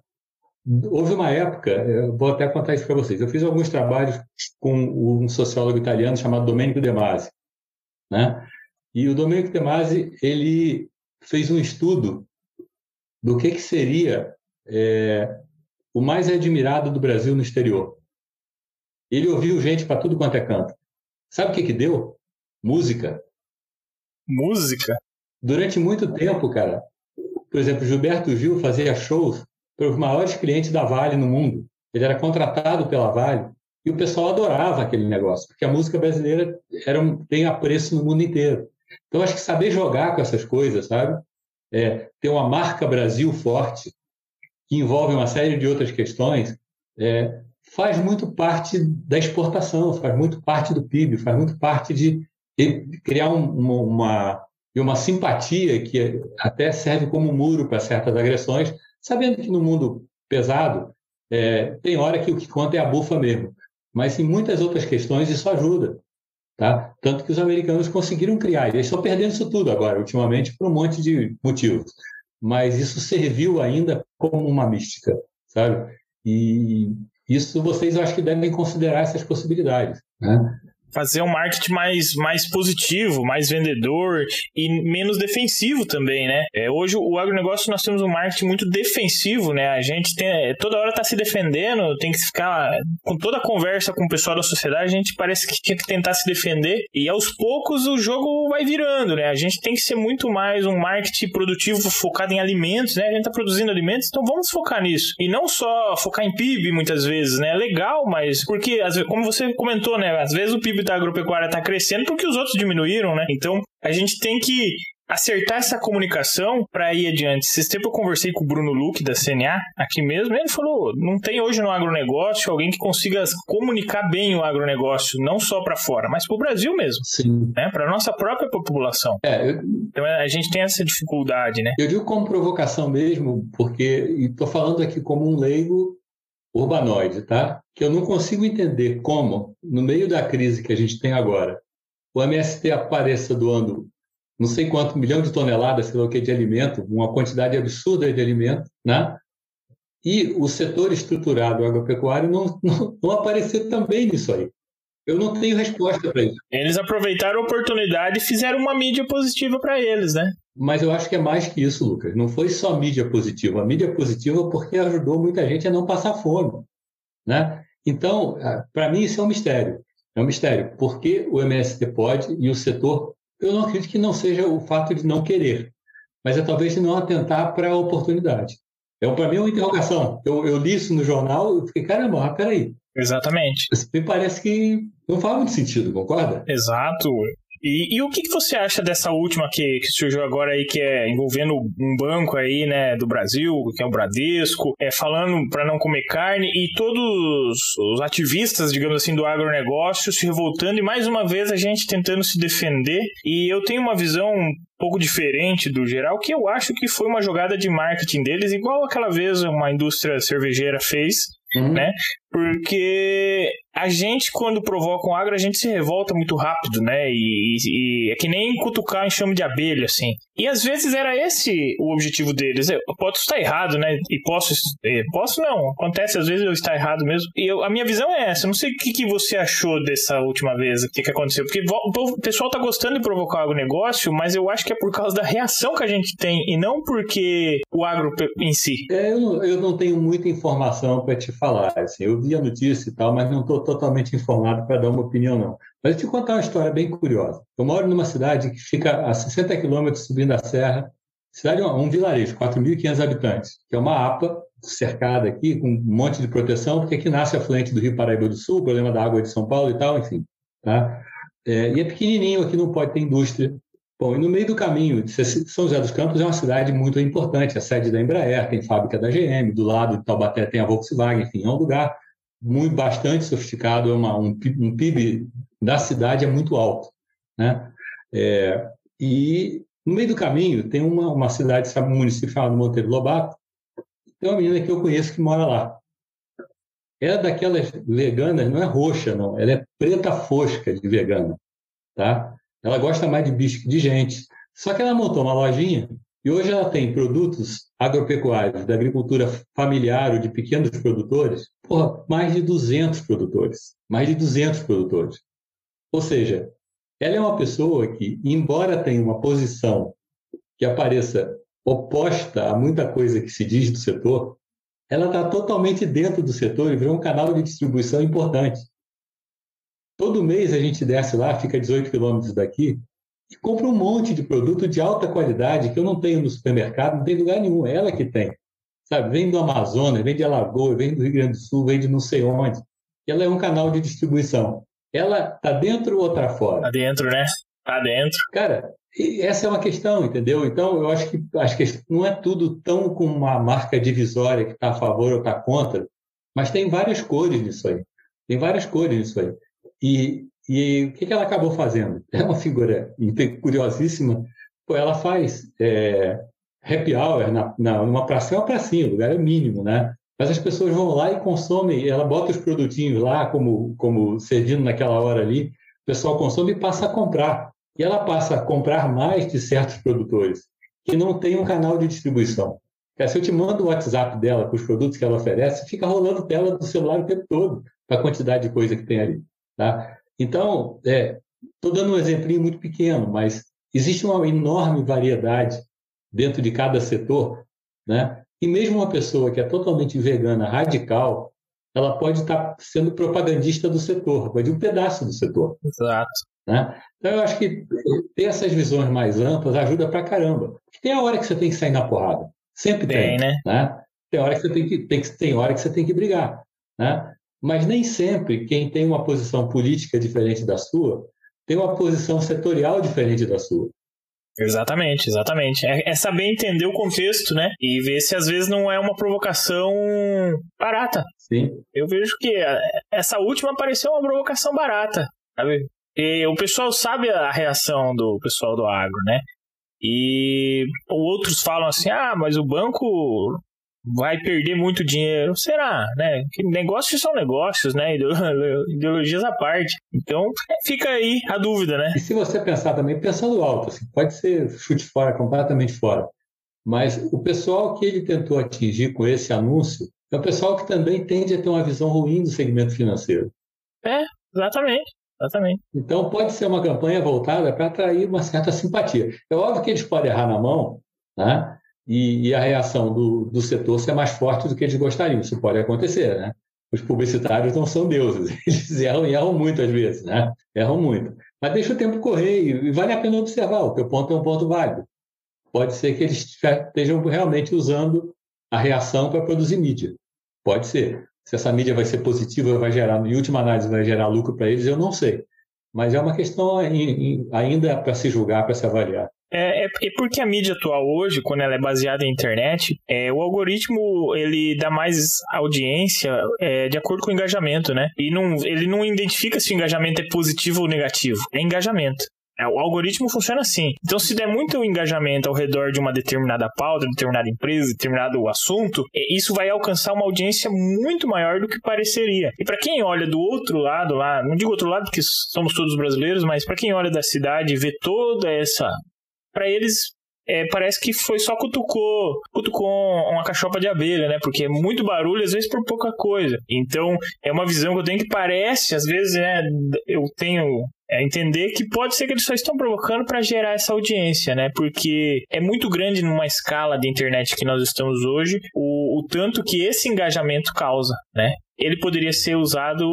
houve uma época, vou até contar isso para vocês, eu fiz alguns trabalhos com um sociólogo italiano chamado Domenico De Masi. Né? E o Domenico De Masi, ele fez um estudo do que, que seria é, o mais admirado do Brasil no exterior. Ele ouviu gente para tudo quanto é canto. Sabe o que, que deu? Música. Música? Durante muito tempo, cara. Por exemplo, Gilberto Gil fazia shows para os maiores clientes da Vale no mundo. Ele era contratado pela Vale e o pessoal adorava aquele negócio, porque a música brasileira era, tem apreço no mundo inteiro. Então, acho que saber jogar com essas coisas, sabe? É, ter uma marca Brasil forte, que envolve uma série de outras questões, é, faz muito parte da exportação, faz muito parte do PIB, faz muito parte de, criar um, uma, uma, uma simpatia que até serve como muro para certas agressões, sabendo que no mundo pesado é, tem hora que o que conta é a bufa mesmo. Mas em muitas outras questões isso ajuda. Tá? Tanto que os americanos conseguiram criar. Eles estão perdendo isso tudo agora, ultimamente, por um monte de motivos mas isso serviu ainda como uma mística, sabe? E isso vocês acho que devem considerar essas possibilidades, né? Fazer um marketing mais, mais positivo, mais vendedor e menos defensivo também, né? É, hoje o agronegócio nós temos um marketing muito defensivo, né? A gente tem, é, toda hora tá se defendendo, tem que ficar com toda a conversa com o pessoal da sociedade, a gente parece que tinha que tentar se defender e aos poucos o jogo vai virando, né? A gente tem que ser muito mais um marketing produtivo focado em alimentos, né? A gente tá produzindo alimentos, então vamos focar nisso. E não só focar em PIB muitas vezes, né? É legal, mas porque como você comentou, né? Às vezes o PIB da agropecuária está crescendo porque os outros diminuíram, né? Então a gente tem que acertar essa comunicação para ir adiante. Esse tempo eu conversei com o Bruno Luque da CNA aqui mesmo, ele falou: não tem hoje no agronegócio alguém que consiga comunicar bem o agronegócio, não só para fora, mas para o Brasil mesmo. Sim. Né? Para nossa própria população. É, eu... Então a gente tem essa dificuldade, né? Eu digo como provocação mesmo, porque estou falando aqui como um leigo urbanoide, tá? Que eu não consigo entender como, no meio da crise que a gente tem agora, o MST apareça doando não sei quanto milhão de toneladas, sei lá o que, de alimento, uma quantidade absurda de alimento, né? E o setor estruturado agropecuário não, não, não aparecer também nisso aí. Eu não tenho resposta para isso. Eles aproveitaram a oportunidade e fizeram uma mídia positiva para eles, né? Mas eu acho que é mais que isso, Lucas. Não foi só mídia positiva. A mídia positiva porque ajudou muita gente a não passar fome, né? Então, para mim isso é um mistério. É um mistério. Por que o MST pode e o setor eu não acredito que não seja o fato de não querer, mas é talvez de não atentar para a oportunidade. É, para mim é uma interrogação. Eu, eu li isso no jornal e fiquei, caramba, peraí. Exatamente. Me parece que não faz muito sentido, concorda? Exato. E, e, o que, que, você acha dessa última que, que, surgiu agora aí, que é envolvendo um banco aí, né, do Brasil, que é o Bradesco, é falando para não comer carne e todos os ativistas, digamos assim, do agronegócio se revoltando e mais uma vez a gente tentando se defender. E eu tenho uma visão um pouco diferente do geral, que eu acho que foi uma jogada de marketing deles, igual aquela vez uma indústria cervejeira fez, uhum. né? Porque a gente, quando provoca um agro, a gente se revolta muito rápido, né? E, e, é que nem cutucar em chama de abelha, assim. E às vezes era esse o objetivo deles. Eu posso estar errado, né? E posso. É, posso não. Acontece às vezes eu estar errado mesmo. E eu, a minha visão é essa. Eu não sei o que, que você achou dessa última vez, o que, que aconteceu. Porque o pessoal tá gostando de provocar o negócio, mas eu acho que é por causa da reação que a gente tem e não porque o agro em si. É, eu, não, eu não tenho muita informação para te falar. Assim, eu vi a notícia e tal, mas não estou totalmente informado para dar uma opinião, não. Mas eu te contar uma história bem curiosa. Eu moro numa cidade que fica a 60 quilômetros subindo a serra, cidade um vilarejo, 4.500 habitantes, que é uma APA cercada aqui, com um monte de proteção, porque aqui nasce a fluente do Rio Paraíba do Sul, problema da água de São Paulo e tal, enfim. Tá? É, e é pequenininho, aqui não pode ter indústria. Bom, e no meio do caminho, São José dos Campos é uma cidade muito importante, a sede da Embraer, tem fábrica da GM, do lado de Taubaté tem a Volkswagen, enfim, é um lugar muito bastante sofisticado, é uma, um, um, PIB da cidade é muito alto, né? É, e no meio do caminho tem uma, uma cidade, sabe, um município chamado Monteiro Lobato, tem uma menina que eu conheço que mora lá. Ela é daquelas veganas, não é roxa, não, ela é preta fosca de vegana, tá? Ela gosta mais de bicho que de gente. Só que ela montou uma lojinha e hoje ela tem produtos agropecuários da agricultura familiar ou de pequenos produtores, porra, mais de 200 produtores. Mais de 200 produtores. Ou seja, ela é uma pessoa que, embora tenha uma posição que apareça oposta a muita coisa que se diz do setor, ela está totalmente dentro do setor e virou um canal de distribuição importante. Todo mês a gente desce lá, fica 18 quilômetros daqui, e compra um monte de produto de alta qualidade que eu não tenho no supermercado, não tem lugar nenhum, é ela que tem. Sabe, vem do Amazonas, vem de Alagoas, vem do Rio Grande do Sul, vem de não sei onde. Ela é um canal de distribuição. Ela tá dentro ou tá fora? Tá dentro, né? Tá dentro. Cara, essa é uma questão, entendeu? Então, eu acho que, acho que não é tudo tão com uma marca divisória que está a favor ou está contra, mas tem várias cores nisso aí. Tem várias cores nisso aí. E e o que, que ela acabou fazendo? É uma figura curiosíssima. Pô, ela faz é, happy hour na, na, numa praça, é uma pracinha, o lugar é mínimo, né? Mas as pessoas vão lá e consomem, ela bota os produtinhos lá, como, como servindo naquela hora ali, o pessoal consome e passa a comprar. E ela passa a comprar mais de certos produtores, que não tem um canal de distribuição. Se eu te mando o WhatsApp dela com os produtos que ela oferece, fica rolando tela do celular o tempo todo, a quantidade de coisa que tem ali. Tá? Então, estou é, dando um exemplinho muito pequeno, mas existe uma enorme variedade dentro de cada setor, né? E mesmo uma pessoa que é totalmente vegana, radical, ela pode estar sendo propagandista do setor, de um pedaço do setor. Exato. Né? Então, eu acho que ter essas visões mais amplas ajuda pra caramba. Porque tem a hora que você tem que sair na porrada. Sempre tem. tem né? né? Tem, hora que você tem, que, tem, tem hora que você tem que brigar. Né? Mas nem sempre quem tem uma posição política diferente da sua tem uma posição setorial diferente da sua. Exatamente, exatamente. É, é, saber entender o contexto, né? E ver se às vezes não é uma provocação barata. Sim. Eu vejo que é, essa última pareceu uma provocação barata, sabe? E o pessoal sabe a reação do pessoal do agro, né? E outros falam assim: ah, mas o banco vai perder muito dinheiro. Será, né? Que negócios são negócios, né? Ideologias à parte. Então, fica aí a dúvida, né? E se você pensar também, pensando alto, assim, pode ser chute fora, completamente fora. Mas o pessoal que ele tentou atingir com esse anúncio é o pessoal que também tende a ter uma visão ruim do segmento financeiro. É, exatamente. Exatamente. Então, pode ser uma campanha voltada para atrair uma certa simpatia. É óbvio que eles podem errar na mão, né? E, e, a reação do, do setor ser mais forte do que eles gostariam. Isso pode acontecer, né? Os publicitários não são deuses, eles erram e erram muito às vezes, né? Erram muito. Mas deixa o tempo correr e vale a pena observar. O teu ponto é um ponto válido. Pode ser que eles estejam realmente usando a reação para produzir mídia. Pode ser. Se essa mídia vai ser positiva, vai gerar, em última análise, vai gerar lucro para eles, eu não sei. Mas é uma questão ainda para se julgar, para se avaliar. É, é, é, porque a mídia atual hoje, quando ela é baseada em internet, é, o algoritmo ele dá mais audiência é, de acordo com o engajamento, né? E não, ele não identifica se o engajamento é positivo ou negativo. É engajamento. É, o algoritmo funciona assim. Então, se der muito engajamento ao redor de uma determinada pauta, determinada empresa, determinado assunto, é, isso vai alcançar uma audiência muito maior do que pareceria. E para quem olha do outro lado lá, não digo outro lado porque somos todos brasileiros, mas para quem olha da cidade e vê toda essa para eles é, parece que foi só cutucou, cutucou uma cachopa de abelha, né? Porque é muito barulho, às vezes por pouca coisa. Então, é uma visão que eu tenho que parece, às vezes, né? Eu tenho é entender que pode ser que eles só estão provocando para gerar essa audiência, né? Porque é muito grande numa escala de internet que nós estamos hoje, o, o tanto que esse engajamento causa, né? ele poderia ser usado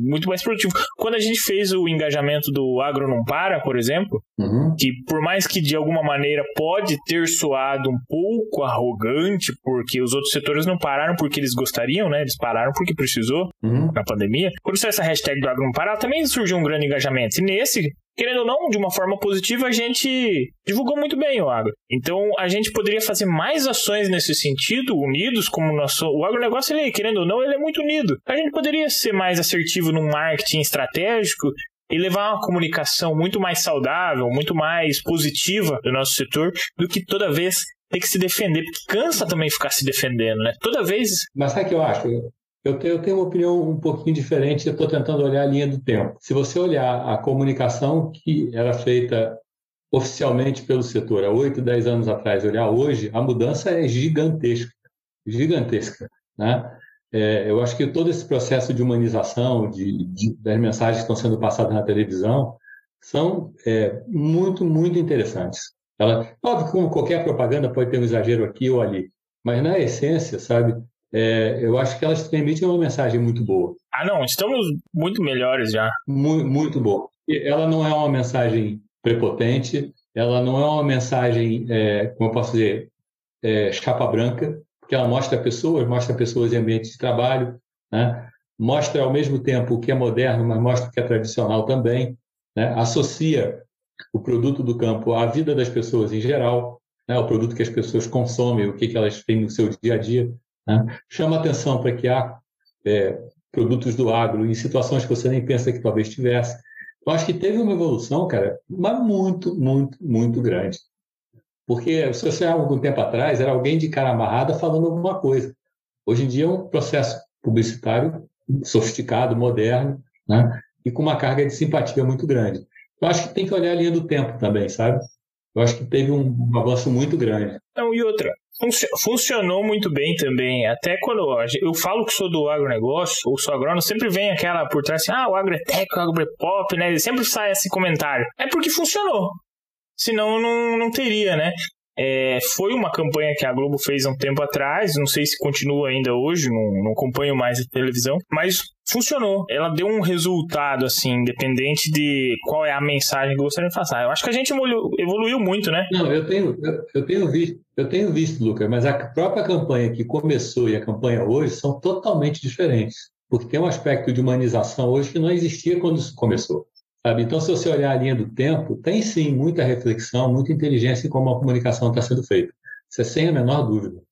muito mais produtivo. Quando a gente fez o engajamento do Agro Não Para, por exemplo, uhum. que por mais que de alguma maneira pode ter soado um pouco arrogante, porque os outros setores não pararam porque eles gostariam, né? Eles pararam porque precisou uhum. na pandemia. Quando saiu essa hashtag do Agro Não Para, também surgiu um grande engajamento. E nesse, querendo ou não, de uma forma positiva, a gente divulgou muito bem o agro. Então, a gente poderia fazer mais ações nesse sentido, unidos, como o nosso. O agronegócio, ele, querendo ou não, ele é muito unido. A gente poderia ser mais assertivo no marketing estratégico e levar uma comunicação muito mais saudável, muito mais positiva do nosso setor, do que toda vez ter que se defender, porque cansa também ficar se defendendo, né? Toda vez. Mas sabe o que eu acho? Eu tenho, eu tenho uma opinião um pouquinho diferente, eu estou tentando olhar a linha do tempo. Se você olhar a comunicação que era feita oficialmente pelo setor há 8, 10 anos atrás, olhar hoje, a mudança é gigantesca. Gigantesca. Né? É, eu acho que todo esse processo de humanização de, de, das mensagens que estão sendo passadas na televisão são é, muito, muito interessantes. Ela, óbvio que como qualquer propaganda pode ter um exagero aqui ou ali, mas na essência, sabe, é, eu acho que elas transmitem uma mensagem muito boa. Ah, não, estamos muito melhores já. Muito, muito boa. Ela não é uma mensagem prepotente, ela não é uma mensagem, é, como eu posso dizer, é, chapa branca, porque ela mostra pessoas, mostra pessoas em ambientes de trabalho, né? mostra ao mesmo tempo o que é moderno, mas mostra o que é tradicional também, né? associa o produto do campo à vida das pessoas em geral, né? o produto que as pessoas consomem, o que, que elas têm no seu dia a dia. Né? Chama atenção para que há é, produtos do agro em situações que você nem pensa que talvez tivesse. Eu acho que teve uma evolução, cara, mas muito, muito, muito grande. Porque se você algum tempo atrás, era alguém de cara amarrada falando alguma coisa. Hoje em dia é um processo publicitário sofisticado, moderno, né? e com uma carga de simpatia muito grande. Eu acho que tem que olhar a linha do tempo também, sabe? Eu acho que teve um, um avanço muito grande. Não, e outra, funcionou muito bem também. Até quando eu falo que sou do agronegócio, ou sou agrônomo, sempre vem aquela por trás assim, ah, o agro é tech, o agro é pop, né? Sempre sai esse comentário. É porque funcionou. Senão não, não teria, né? É, foi uma campanha que a Globo fez há um tempo atrás, não sei se continua ainda hoje, não, não acompanho mais a televisão, mas funcionou. Ela deu um resultado, assim, independente de qual é a mensagem que você vai passar. Eu acho que a gente evoluiu muito, né? Não, eu tenho, eu, eu, tenho visto, eu tenho visto, Lucas, mas a própria campanha que começou e a campanha hoje são totalmente diferentes. Porque tem um aspecto de humanização hoje que não existia quando isso começou. Sabe? Então, se você olhar a linha do tempo, tem sim muita reflexão, muita inteligência em como a comunicação está sendo feita. Isso é sem a menor dúvida.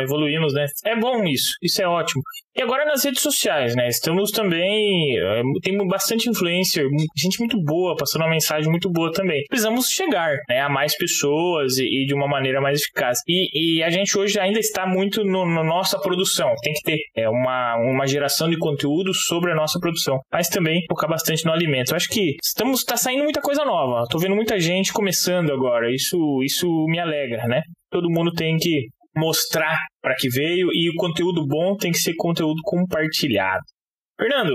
Evoluímos, né? É bom isso, isso é ótimo. E agora nas redes sociais, né? Estamos também. É, tem bastante influencer, gente muito boa, passando uma mensagem muito boa também. Precisamos chegar né, a mais pessoas e, e de uma maneira mais eficaz. E, e, a gente hoje ainda está muito na no nossa produção. Tem que ter é, uma, uma geração de conteúdo sobre a nossa produção. Mas também focar bastante no alimento. Eu acho que estamos. tá saindo muita coisa nova. Tô vendo muita gente começando agora. Isso, isso me alegra, né? Todo mundo tem que mostrar para que veio e o conteúdo bom tem que ser conteúdo compartilhado. Fernando,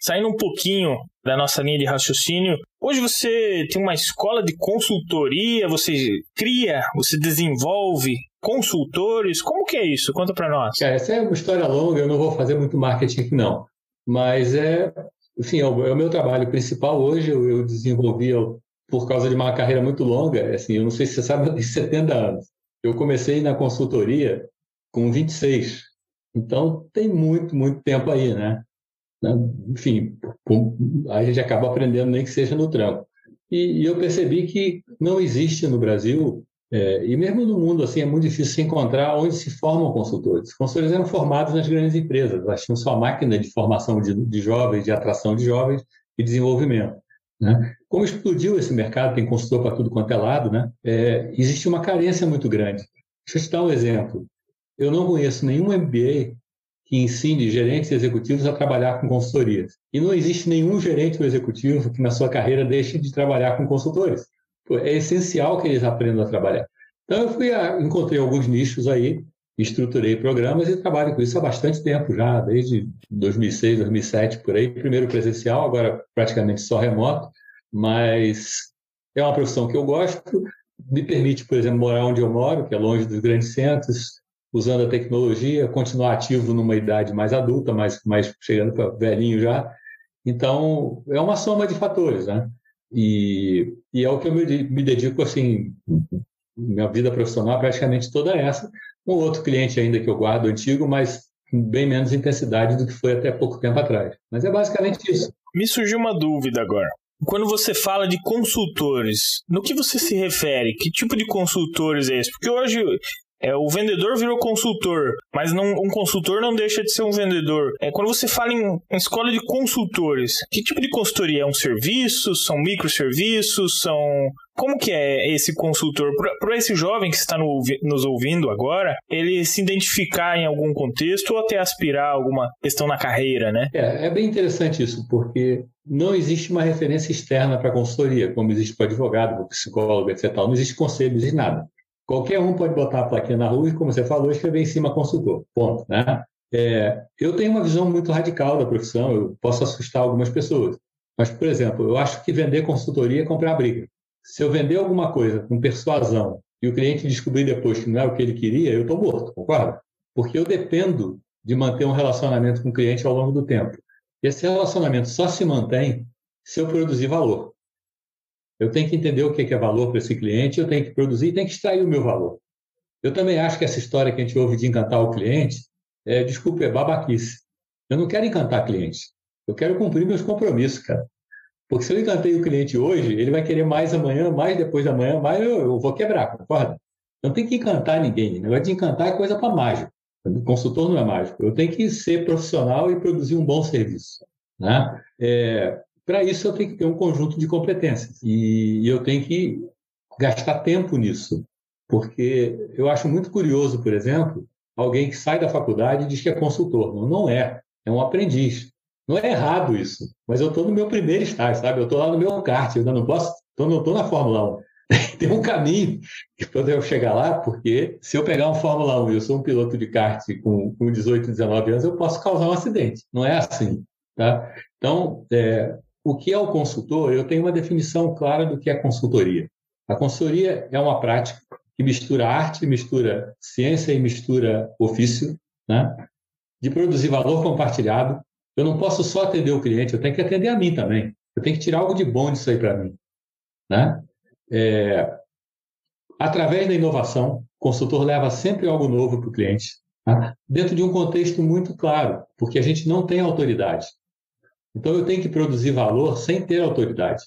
saindo um pouquinho da nossa linha de raciocínio, hoje você tem uma escola de consultoria, você cria, você desenvolve consultores, como que é isso? Conta para nós. essa é uma história longa, eu não vou fazer muito marketing aqui não, mas é, enfim, é o, é meu trabalho principal hoje, eu, eu desenvolvi por causa de uma carreira muito longa, assim, eu não sei se você sabe, de 70 anos. Eu comecei na consultoria com 26. Então, tem muito, muito tempo aí, né? né? Enfim, a gente acaba aprendendo nem que seja no tranco. E, eu percebi que não existe no Brasil, é, e mesmo no mundo, assim, é muito difícil se encontrar onde se formam consultores. Os consultores eram formados nas grandes empresas, elas tinham sua máquina de formação de, de jovens, de atração de jovens e desenvolvimento. Né? Como explodiu esse mercado, tem consultor para tudo quanto é lado, né? É, existe uma carência muito grande. Deixa eu te dar um exemplo. Eu não conheço nenhum MBA que ensine gerentes executivos a trabalhar com consultorias. E não existe nenhum gerente ou executivo que na sua carreira deixe de trabalhar com consultores. É essencial que eles aprendam a trabalhar. Então eu fui a, encontrei alguns nichos aí, estruturei programas e trabalho com isso há bastante tempo já, desde 2006, 2007 por aí, primeiro presencial, agora praticamente só remoto, mas é uma profissão que eu gosto, me permite, por exemplo, morar onde eu moro, que é longe dos grandes centros, usando a tecnologia, continuar ativo numa idade mais adulta, mais, mais chegando para velhinho já. Então, é uma soma de fatores, né? E, e é o que eu me, me dedico, assim, minha vida profissional praticamente toda essa, um outro cliente ainda que eu guardo antigo, mas com bem menos intensidade do que foi até pouco tempo atrás. Mas é basicamente isso. Me surgiu uma dúvida agora. Quando você fala de consultores, no que você se refere? Que tipo de consultores é esse? Porque hoje é, o vendedor virou consultor, mas não, um consultor não deixa de ser um vendedor. É, quando você fala em, em escola de consultores, que tipo de consultoria? É um serviço? São microserviços? São. Como que é esse consultor? Para esse jovem que está no, nos ouvindo agora, ele se identificar em algum contexto ou até aspirar a alguma questão na carreira, né? É, é bem interessante isso, porque não existe uma referência externa para consultoria, como existe para advogado, para psicólogo, etc. Não existe conselho, não existe nada. Qualquer um pode botar a plaquinha na rua e, como você falou, escrever em cima consultor. Ponto. Né? É, eu tenho uma visão muito radical da profissão, eu posso assustar algumas pessoas. Mas, por exemplo, eu acho que vender consultoria é comprar briga. Se eu vender alguma coisa com persuasão e o cliente descobrir depois que não é o que ele queria, eu estou morto, concorda? Porque eu dependo de manter um relacionamento com o cliente ao longo do tempo. Esse relacionamento só se mantém se eu produzir valor. Eu tenho que entender o que é valor para esse cliente, eu tenho que produzir e tenho que extrair o meu valor. Eu também acho que essa história que a gente ouve de encantar o cliente, é, desculpe, é babaquice. Eu não quero encantar cliente. Eu quero cumprir meus compromissos, cara. Porque se eu encantei o cliente hoje, ele vai querer mais amanhã, mais depois da manhã, mais eu, eu vou quebrar, concorda? Não tem que encantar ninguém. O negócio de encantar é coisa para mágico. O consultor não é mágico. Eu tenho que ser profissional e produzir um bom serviço. Né? É, para isso, eu tenho que ter um conjunto de competências e eu tenho que gastar tempo nisso, porque eu acho muito curioso, por exemplo, alguém que sai da faculdade e diz que é consultor. Não, não é, é um aprendiz. Não é errado isso, mas eu estou no meu primeiro estágio, sabe? Eu estou lá no meu kart, eu ainda não posso, tô, não estou na Fórmula 1. Tem um caminho para eu chegar lá, porque se eu pegar um Fórmula 1 e eu sou um piloto de kart com, com 18, 19 anos, eu posso causar um acidente. Não é assim. Tá? Então, é, o que é o consultor? Eu tenho uma definição clara do que é consultoria. A consultoria é uma prática que mistura arte, mistura ciência e mistura ofício, né? de produzir valor compartilhado. Eu não posso só atender o cliente, eu tenho que atender a mim também. Eu tenho que tirar algo de bom disso aí para mim. Né? É... Através da inovação, o consultor leva sempre algo novo para o cliente, né? dentro de um contexto muito claro, porque a gente não tem autoridade. Então eu tenho que produzir valor sem ter autoridade,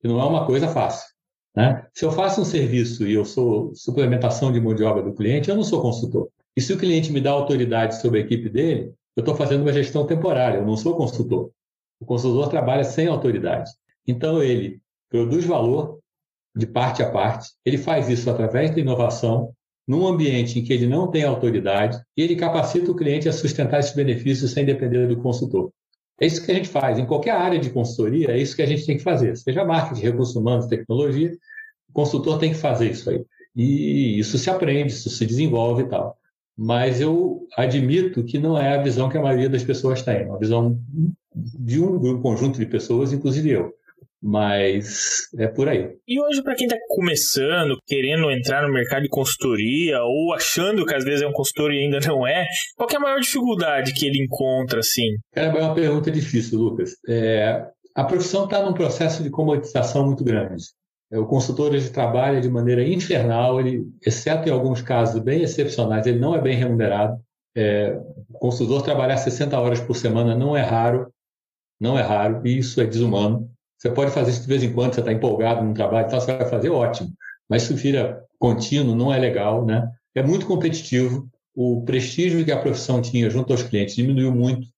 que não é uma coisa fácil. Né? Se eu faço um serviço e eu sou suplementação de mão de obra do cliente, eu não sou consultor. E se o cliente me dá autoridade sobre a equipe dele, eu estou fazendo uma gestão temporária, eu não sou consultor. O consultor trabalha sem autoridade. Então ele produz valor de parte a parte, ele faz isso através da inovação, num ambiente em que ele não tem autoridade, e ele capacita o cliente a sustentar esses benefícios sem depender do consultor. É isso que a gente faz. Em qualquer área de consultoria, é isso que a gente tem que fazer. Seja marketing, recursos humanos, tecnologia, o consultor tem que fazer isso aí. E isso se aprende, isso se desenvolve e tal. Mas eu admito que não é a visão que a maioria das pessoas tem. É uma visão de um, de um conjunto de pessoas, inclusive eu. Mas é por aí. E hoje, para quem está começando, querendo entrar no mercado de consultoria, ou achando que às vezes é um consultor e ainda não é, qual é a maior dificuldade que ele encontra, assim? Cara, é uma pergunta difícil, Lucas. É, a profissão está num processo de comoditização muito grande. É, o consultor ele trabalha de maneira infernal, ele, exceto em alguns casos bem excepcionais, ele não é bem remunerado. É, o consultor trabalhar 60 horas por semana não é raro, não é raro, e isso é desumano. Você pode fazer isso de vez em quando, você está empolgado no trabalho, então você vai fazer ótimo. Mas isso vira contínuo, não é legal, né? É muito competitivo. O prestígio que a profissão tinha junto aos clientes diminuiu muito,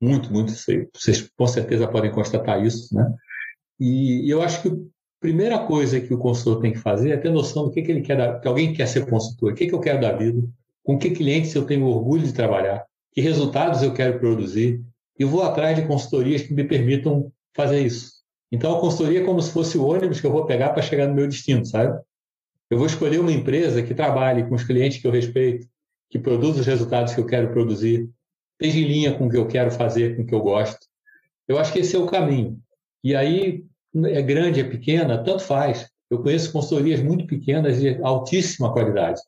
muito, muito. Vocês com certeza podem constatar isso, né? E, eu acho que a primeira coisa que o consultor tem que fazer é ter noção do que, que ele quer, que alguém quer ser consultor, o que, que eu quero da vida, com que clientes eu tenho orgulho de trabalhar, que resultados eu quero produzir, e vou atrás de consultorias que me permitam fazer isso. Então, a consultoria é como se fosse o ônibus que eu vou pegar para chegar no meu destino, sabe? Eu vou escolher uma empresa que trabalhe com os clientes que eu respeito, que produza os resultados que eu quero produzir, esteja em linha com o que eu quero fazer, com o que eu gosto. Eu acho que esse é o caminho. E aí, é grande, é pequena, tanto faz. Eu conheço consultorias muito pequenas de altíssima qualidade.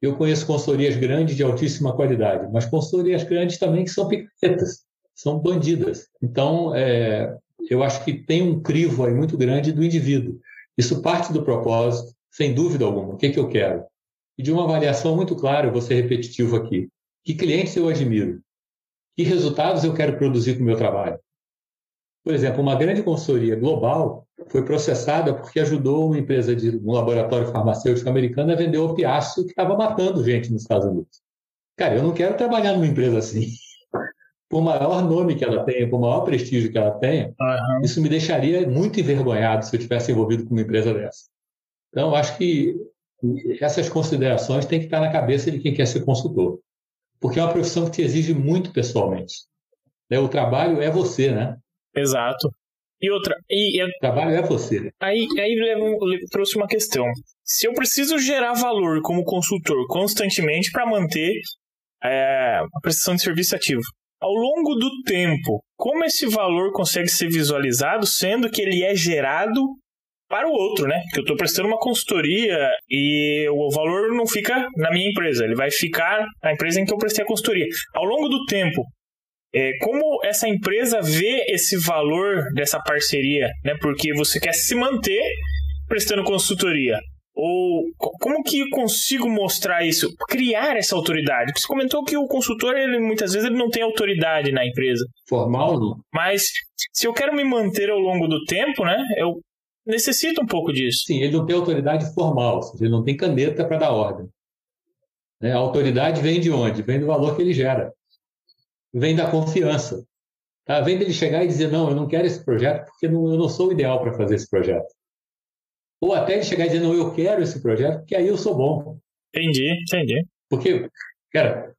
Eu conheço consultorias grandes de altíssima qualidade, mas consultorias grandes também que são picaretas, são bandidas. Então, é, eu acho que tem um crivo aí muito grande do indivíduo. Isso parte do propósito, sem dúvida alguma. O que, é que eu quero? E de uma avaliação muito clara, eu vou ser repetitivo aqui. Que clientes eu admiro? Que resultados eu quero produzir com o meu trabalho? Por exemplo, uma grande consultoria global foi processada porque ajudou uma empresa de um laboratório farmacêutico americano a vender opiáceo que estava matando gente nos Estados Unidos. Cara, eu não quero trabalhar numa empresa assim por maior nome que ela tenha, por maior prestígio que ela tenha, uhum. isso me deixaria muito envergonhado se eu tivesse envolvido com uma empresa dessa. Então, acho que essas considerações têm que estar na cabeça de quem quer ser consultor, porque é uma profissão que te exige muito pessoalmente. Né? O trabalho é você, né? Exato. E outra, e, o trabalho é você. Aí, aí trouxe uma questão. Se eu preciso gerar valor como consultor constantemente para manter é, a prestação de serviço ativo, ao longo do tempo, como esse valor consegue ser visualizado, sendo que ele é gerado para o outro, né? Que eu estou prestando uma consultoria e o valor não fica na minha empresa, ele vai ficar na empresa em que eu prestei a consultoria. Ao longo do tempo, é, como essa empresa vê esse valor dessa parceria, né? Porque você quer se manter prestando consultoria. Ou como que eu consigo mostrar isso? Criar essa autoridade. Porque você comentou que o consultor, ele, muitas vezes, ele não tem autoridade na empresa. Formal, não. Mas se eu quero me manter ao longo do tempo, né? Eu necessito um pouco disso. Sim, ele não tem autoridade formal, ele não tem caneta para dar ordem. Né? A autoridade vem de onde? Vem do valor que ele gera. Vem da confiança. Tá? Vem dele chegar e dizer, não, eu não quero esse projeto porque eu não sou o ideal para fazer esse projeto. Ou até ele chegar e dizer, não, eu quero esse projeto, porque aí eu sou bom. Entendi, entendi. Porque, cara,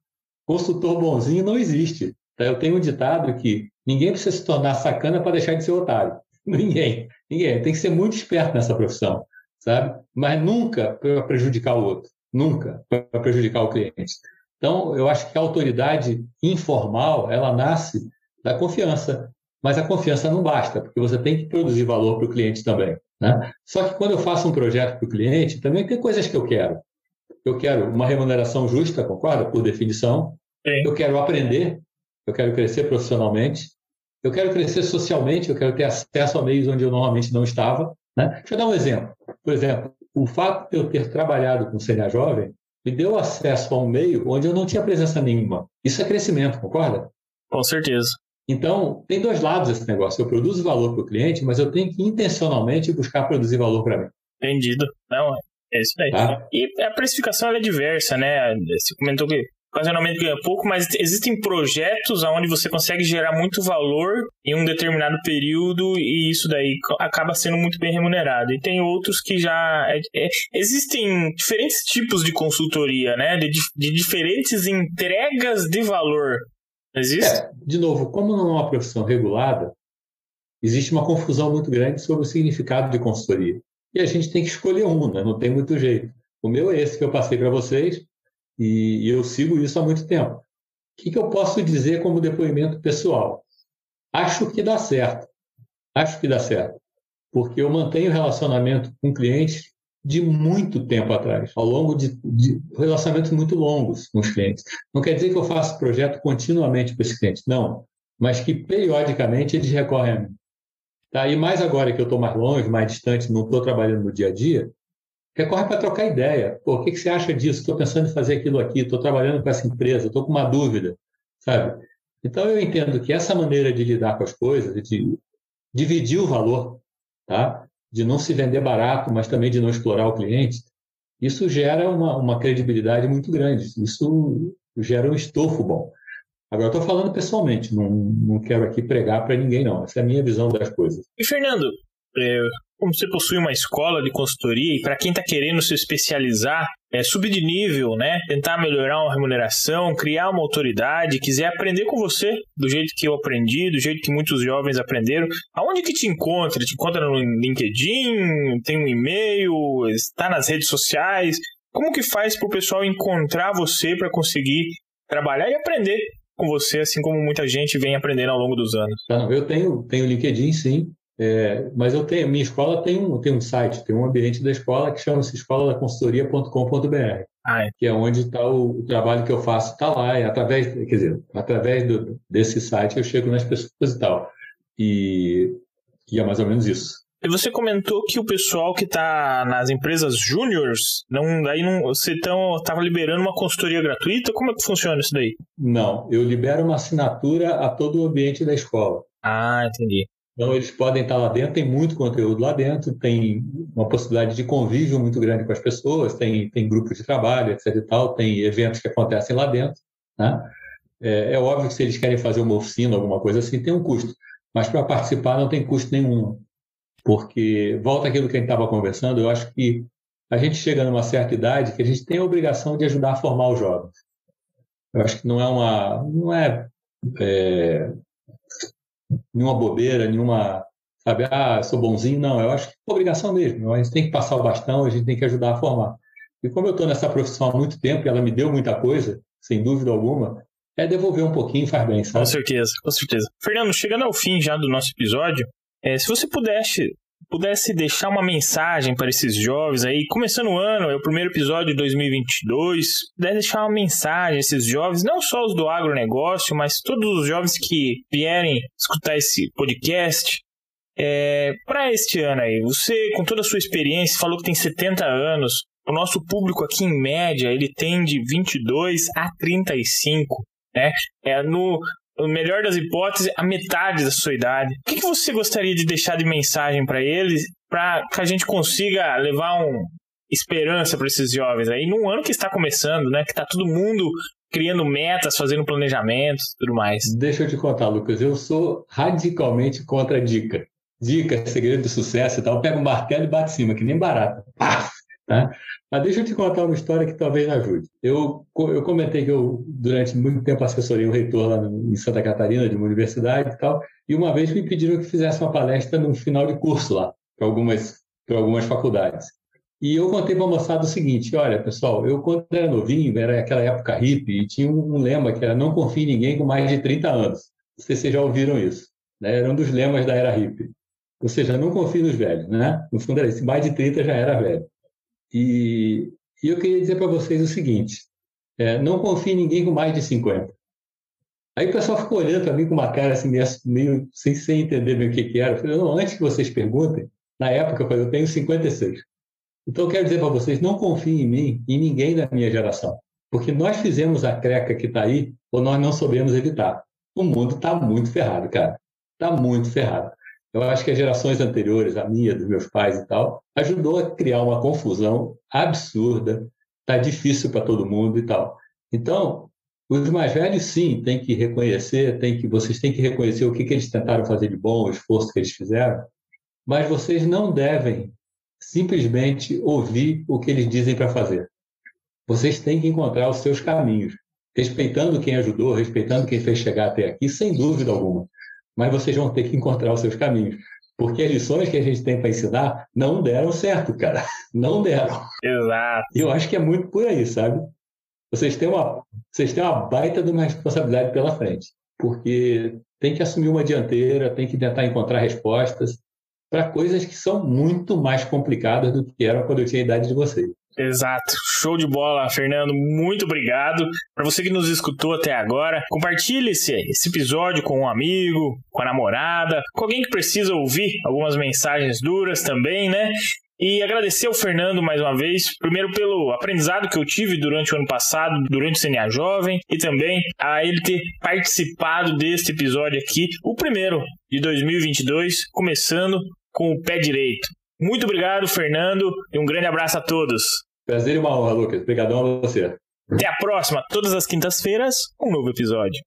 consultor bonzinho não existe. Tá? Eu tenho um ditado que ninguém precisa se tornar sacana para deixar de ser otário. Ninguém. Ninguém. Tem que ser muito esperto nessa profissão, sabe? Mas nunca para prejudicar o outro. Nunca para prejudicar o cliente. Então, eu acho que a autoridade informal, ela nasce da confiança. Mas a confiança não basta, porque você tem que produzir valor para o cliente também. Né? Só que quando eu faço um projeto para o cliente, também tem coisas que eu quero. Eu quero uma remuneração justa, concorda? Por definição. Sim. Eu quero aprender, eu quero crescer profissionalmente, eu quero crescer socialmente, eu quero ter acesso a meios onde eu normalmente não estava. Né? Deixa eu dar um exemplo. Por exemplo, o fato de eu ter trabalhado com o CNA Jovem me deu acesso a um meio onde eu não tinha presença nenhuma. Isso é crescimento, concorda? Com certeza. Então, tem dois lados esse negócio. Eu produzo valor para o cliente, mas eu tenho que intencionalmente buscar produzir valor para mim. Entendido. Não, é isso aí. Tá? E a precificação é diversa, né? Você comentou que ocasionalmente ganha pouco, mas existem projetos onde você consegue gerar muito valor em um determinado período e isso daí acaba sendo muito bem remunerado. E tem outros que já. É, é, existem diferentes tipos de consultoria, né? De, de diferentes entregas de valor. É, de novo, como não é uma profissão regulada, existe uma confusão muito grande sobre o significado de consultoria. E a gente tem que escolher um, né? não tem muito jeito. O meu é esse que eu passei para vocês, e, e eu sigo isso há muito tempo. O que, que eu posso dizer como depoimento pessoal? Acho que dá certo. Acho que dá certo. Porque eu mantenho relacionamento com clientes de muito tempo atrás, ao longo de, de, relacionamentos muito longos com os clientes. Não quer dizer que eu faço projeto continuamente para esses clientes, não, mas que periodicamente eles recorrem a mim. Tá? E mais agora que eu estou mais longe, mais distante, não estou trabalhando no dia a dia, recorre para trocar ideia. Pô, o que, que você acha disso? Estou pensando em fazer aquilo aqui, estou trabalhando com essa empresa, estou com uma dúvida, sabe? Então eu entendo que essa maneira de lidar com as coisas, de dividir o valor, tá? De não se vender barato, mas também de não explorar o cliente, isso gera uma, uma credibilidade muito grande. Isso gera um estofo bom. Agora, estou falando pessoalmente, não, não quero aqui pregar para ninguém, não. Essa é a minha visão das coisas. E, Fernando, é, como você possui uma escola de consultoria e para quem está querendo se especializar, é, subir de nível, né? Tentar melhorar uma remuneração, criar uma autoridade, quiser aprender com você do jeito que eu aprendi, do jeito que muitos jovens aprenderam, aonde que te encontra? Te encontra no LinkedIn, tem um e-mail, está nas redes sociais? Como que faz para o pessoal encontrar você para conseguir trabalhar e aprender com você, assim como muita gente vem aprendendo ao longo dos anos? Tá, eu tenho, tenho LinkedIn, sim. É, mas eu tenho, minha escola tem um, tem um site, tem um ambiente da escola que chama-se escoladaconsultoria.com.br, ah, é. que é onde está o, o, trabalho que eu faço, está lá, e através, quer dizer, através do, desse site eu chego nas pessoas e tal. E, e é mais ou menos isso. E você comentou que o pessoal que está nas empresas júniores, não, daí não, você estava liberando uma consultoria gratuita? Como é que funciona isso daí? Não, eu libero uma assinatura a todo o ambiente da escola. Ah, entendi. Então, eles podem estar lá dentro, tem muito conteúdo lá dentro, tem uma possibilidade de convívio muito grande com as pessoas, tem, tem grupos de trabalho, etc. e tal, tem eventos que acontecem lá dentro. Né? É, é, óbvio que se eles querem fazer uma oficina, alguma coisa assim, tem um custo, mas para participar não tem custo nenhum. Porque, volta aquilo que a gente estava conversando, eu acho que a gente chega numa certa idade que a gente tem a obrigação de ajudar a formar os jovens. Eu acho que não é uma. Não é, é nenhuma bobeira, nenhuma, sabe, ah, sou bonzinho. Não, eu acho que é obrigação mesmo. A gente tem que passar o bastão, a gente tem que ajudar a formar. E como eu estou nessa profissão há muito tempo e ela me deu muita coisa, sem dúvida alguma, é devolver um pouquinho faz bem, sabe? Com certeza, com certeza. Fernando, chegando ao fim já do nosso episódio, é, se você pudesse pudesse deixar uma mensagem para esses jovens aí, começando o ano, é o primeiro episódio de 2022, pudesse deixar uma mensagem a esses jovens, não só os do agronegócio, mas todos os jovens que vierem escutar esse podcast, é, para este ano aí, você, com toda a sua experiência, falou que tem 70 anos, o nosso público aqui, em média, ele tem de 22 a 35, né? É no, melhor das hipóteses, a metade da sua idade. O que, que você gostaria de deixar de mensagem para eles, para que a gente consiga levar um esperança para esses jovens aí, num ano que está começando, né? Que está todo mundo criando metas, fazendo planejamentos tudo mais. Deixa eu te contar, Lucas, eu sou radicalmente contra a dica. Dica, segredo do sucesso e tal, pega um martelo e bate em cima, que nem barata. Paf! Tá? Mas deixa eu te contar uma história que talvez ajude. Eu, eu comentei que eu, durante muito tempo, assessorei um reitor lá em Santa Catarina, de uma universidade e tal, e uma vez me pediram que fizesse uma palestra no final de curso lá, para algumas, algumas faculdades. E eu contei para a moçada o seguinte: olha, pessoal, eu quando era novinho, era aquela época hippie, e tinha um, lema que era não confie em ninguém com mais de 30 anos. Vocês já ouviram isso. Né? Era um dos lemas da era hippie. Ou seja, não confie nos velhos, né? No fundo era isso, mais de 30 já era velho. E, e eu queria dizer para vocês o seguinte: é, não confie em ninguém com mais de 50. Aí o pessoal ficou olhando para mim com uma cara assim, meio, meio sem, sem entender bem o que, que era. Eu falei, não, antes que vocês perguntem, na época eu falei, eu tenho 56. Então eu quero dizer para vocês, não confiem em mim e ninguém da minha geração. Porque nós fizemos a creca que está aí, ou nós não soubemos evitar. o mundo está muito ferrado, cara. Está muito ferrado. Eu acho que as gerações anteriores, a minha, dos meus pais e tal, ajudou a criar uma confusão absurda. Está difícil para todo mundo e tal. Então, os mais velhos, sim, têm que reconhecer, tem que, vocês têm que reconhecer o que, que eles tentaram fazer de bom, o esforço que eles fizeram, mas vocês não devem simplesmente ouvir o que eles dizem para fazer. Vocês têm que encontrar os seus caminhos, respeitando quem ajudou, respeitando quem fez chegar até aqui, sem dúvida alguma mas vocês vão ter que encontrar os seus caminhos. Porque as lições que a gente tem para ensinar não deram certo, cara. Não deram. Exato. E eu acho que é muito por aí, sabe? Vocês têm uma, vocês têm uma baita de uma responsabilidade pela frente. Porque tem que assumir uma dianteira, tem que tentar encontrar respostas para coisas que são muito mais complicadas do que eram quando eu tinha a idade de vocês. Exato. Show de bola, Fernando. Muito obrigado. Para você que nos escutou até agora, compartilhe esse, esse episódio com um amigo, com a namorada, com alguém que precisa ouvir algumas mensagens duras também, né? E agradecer ao Fernando mais uma vez, primeiro pelo aprendizado que eu tive durante o ano passado, durante o CNA Jovem, e também a ele ter participado deste episódio aqui, o primeiro de 2022, começando com o pé direito. Muito obrigado, Fernando, e um grande abraço a todos. Prazer e uma honra, Lucas. Obrigadão a você. Até a próxima, todas as quintas-feiras, um novo episódio.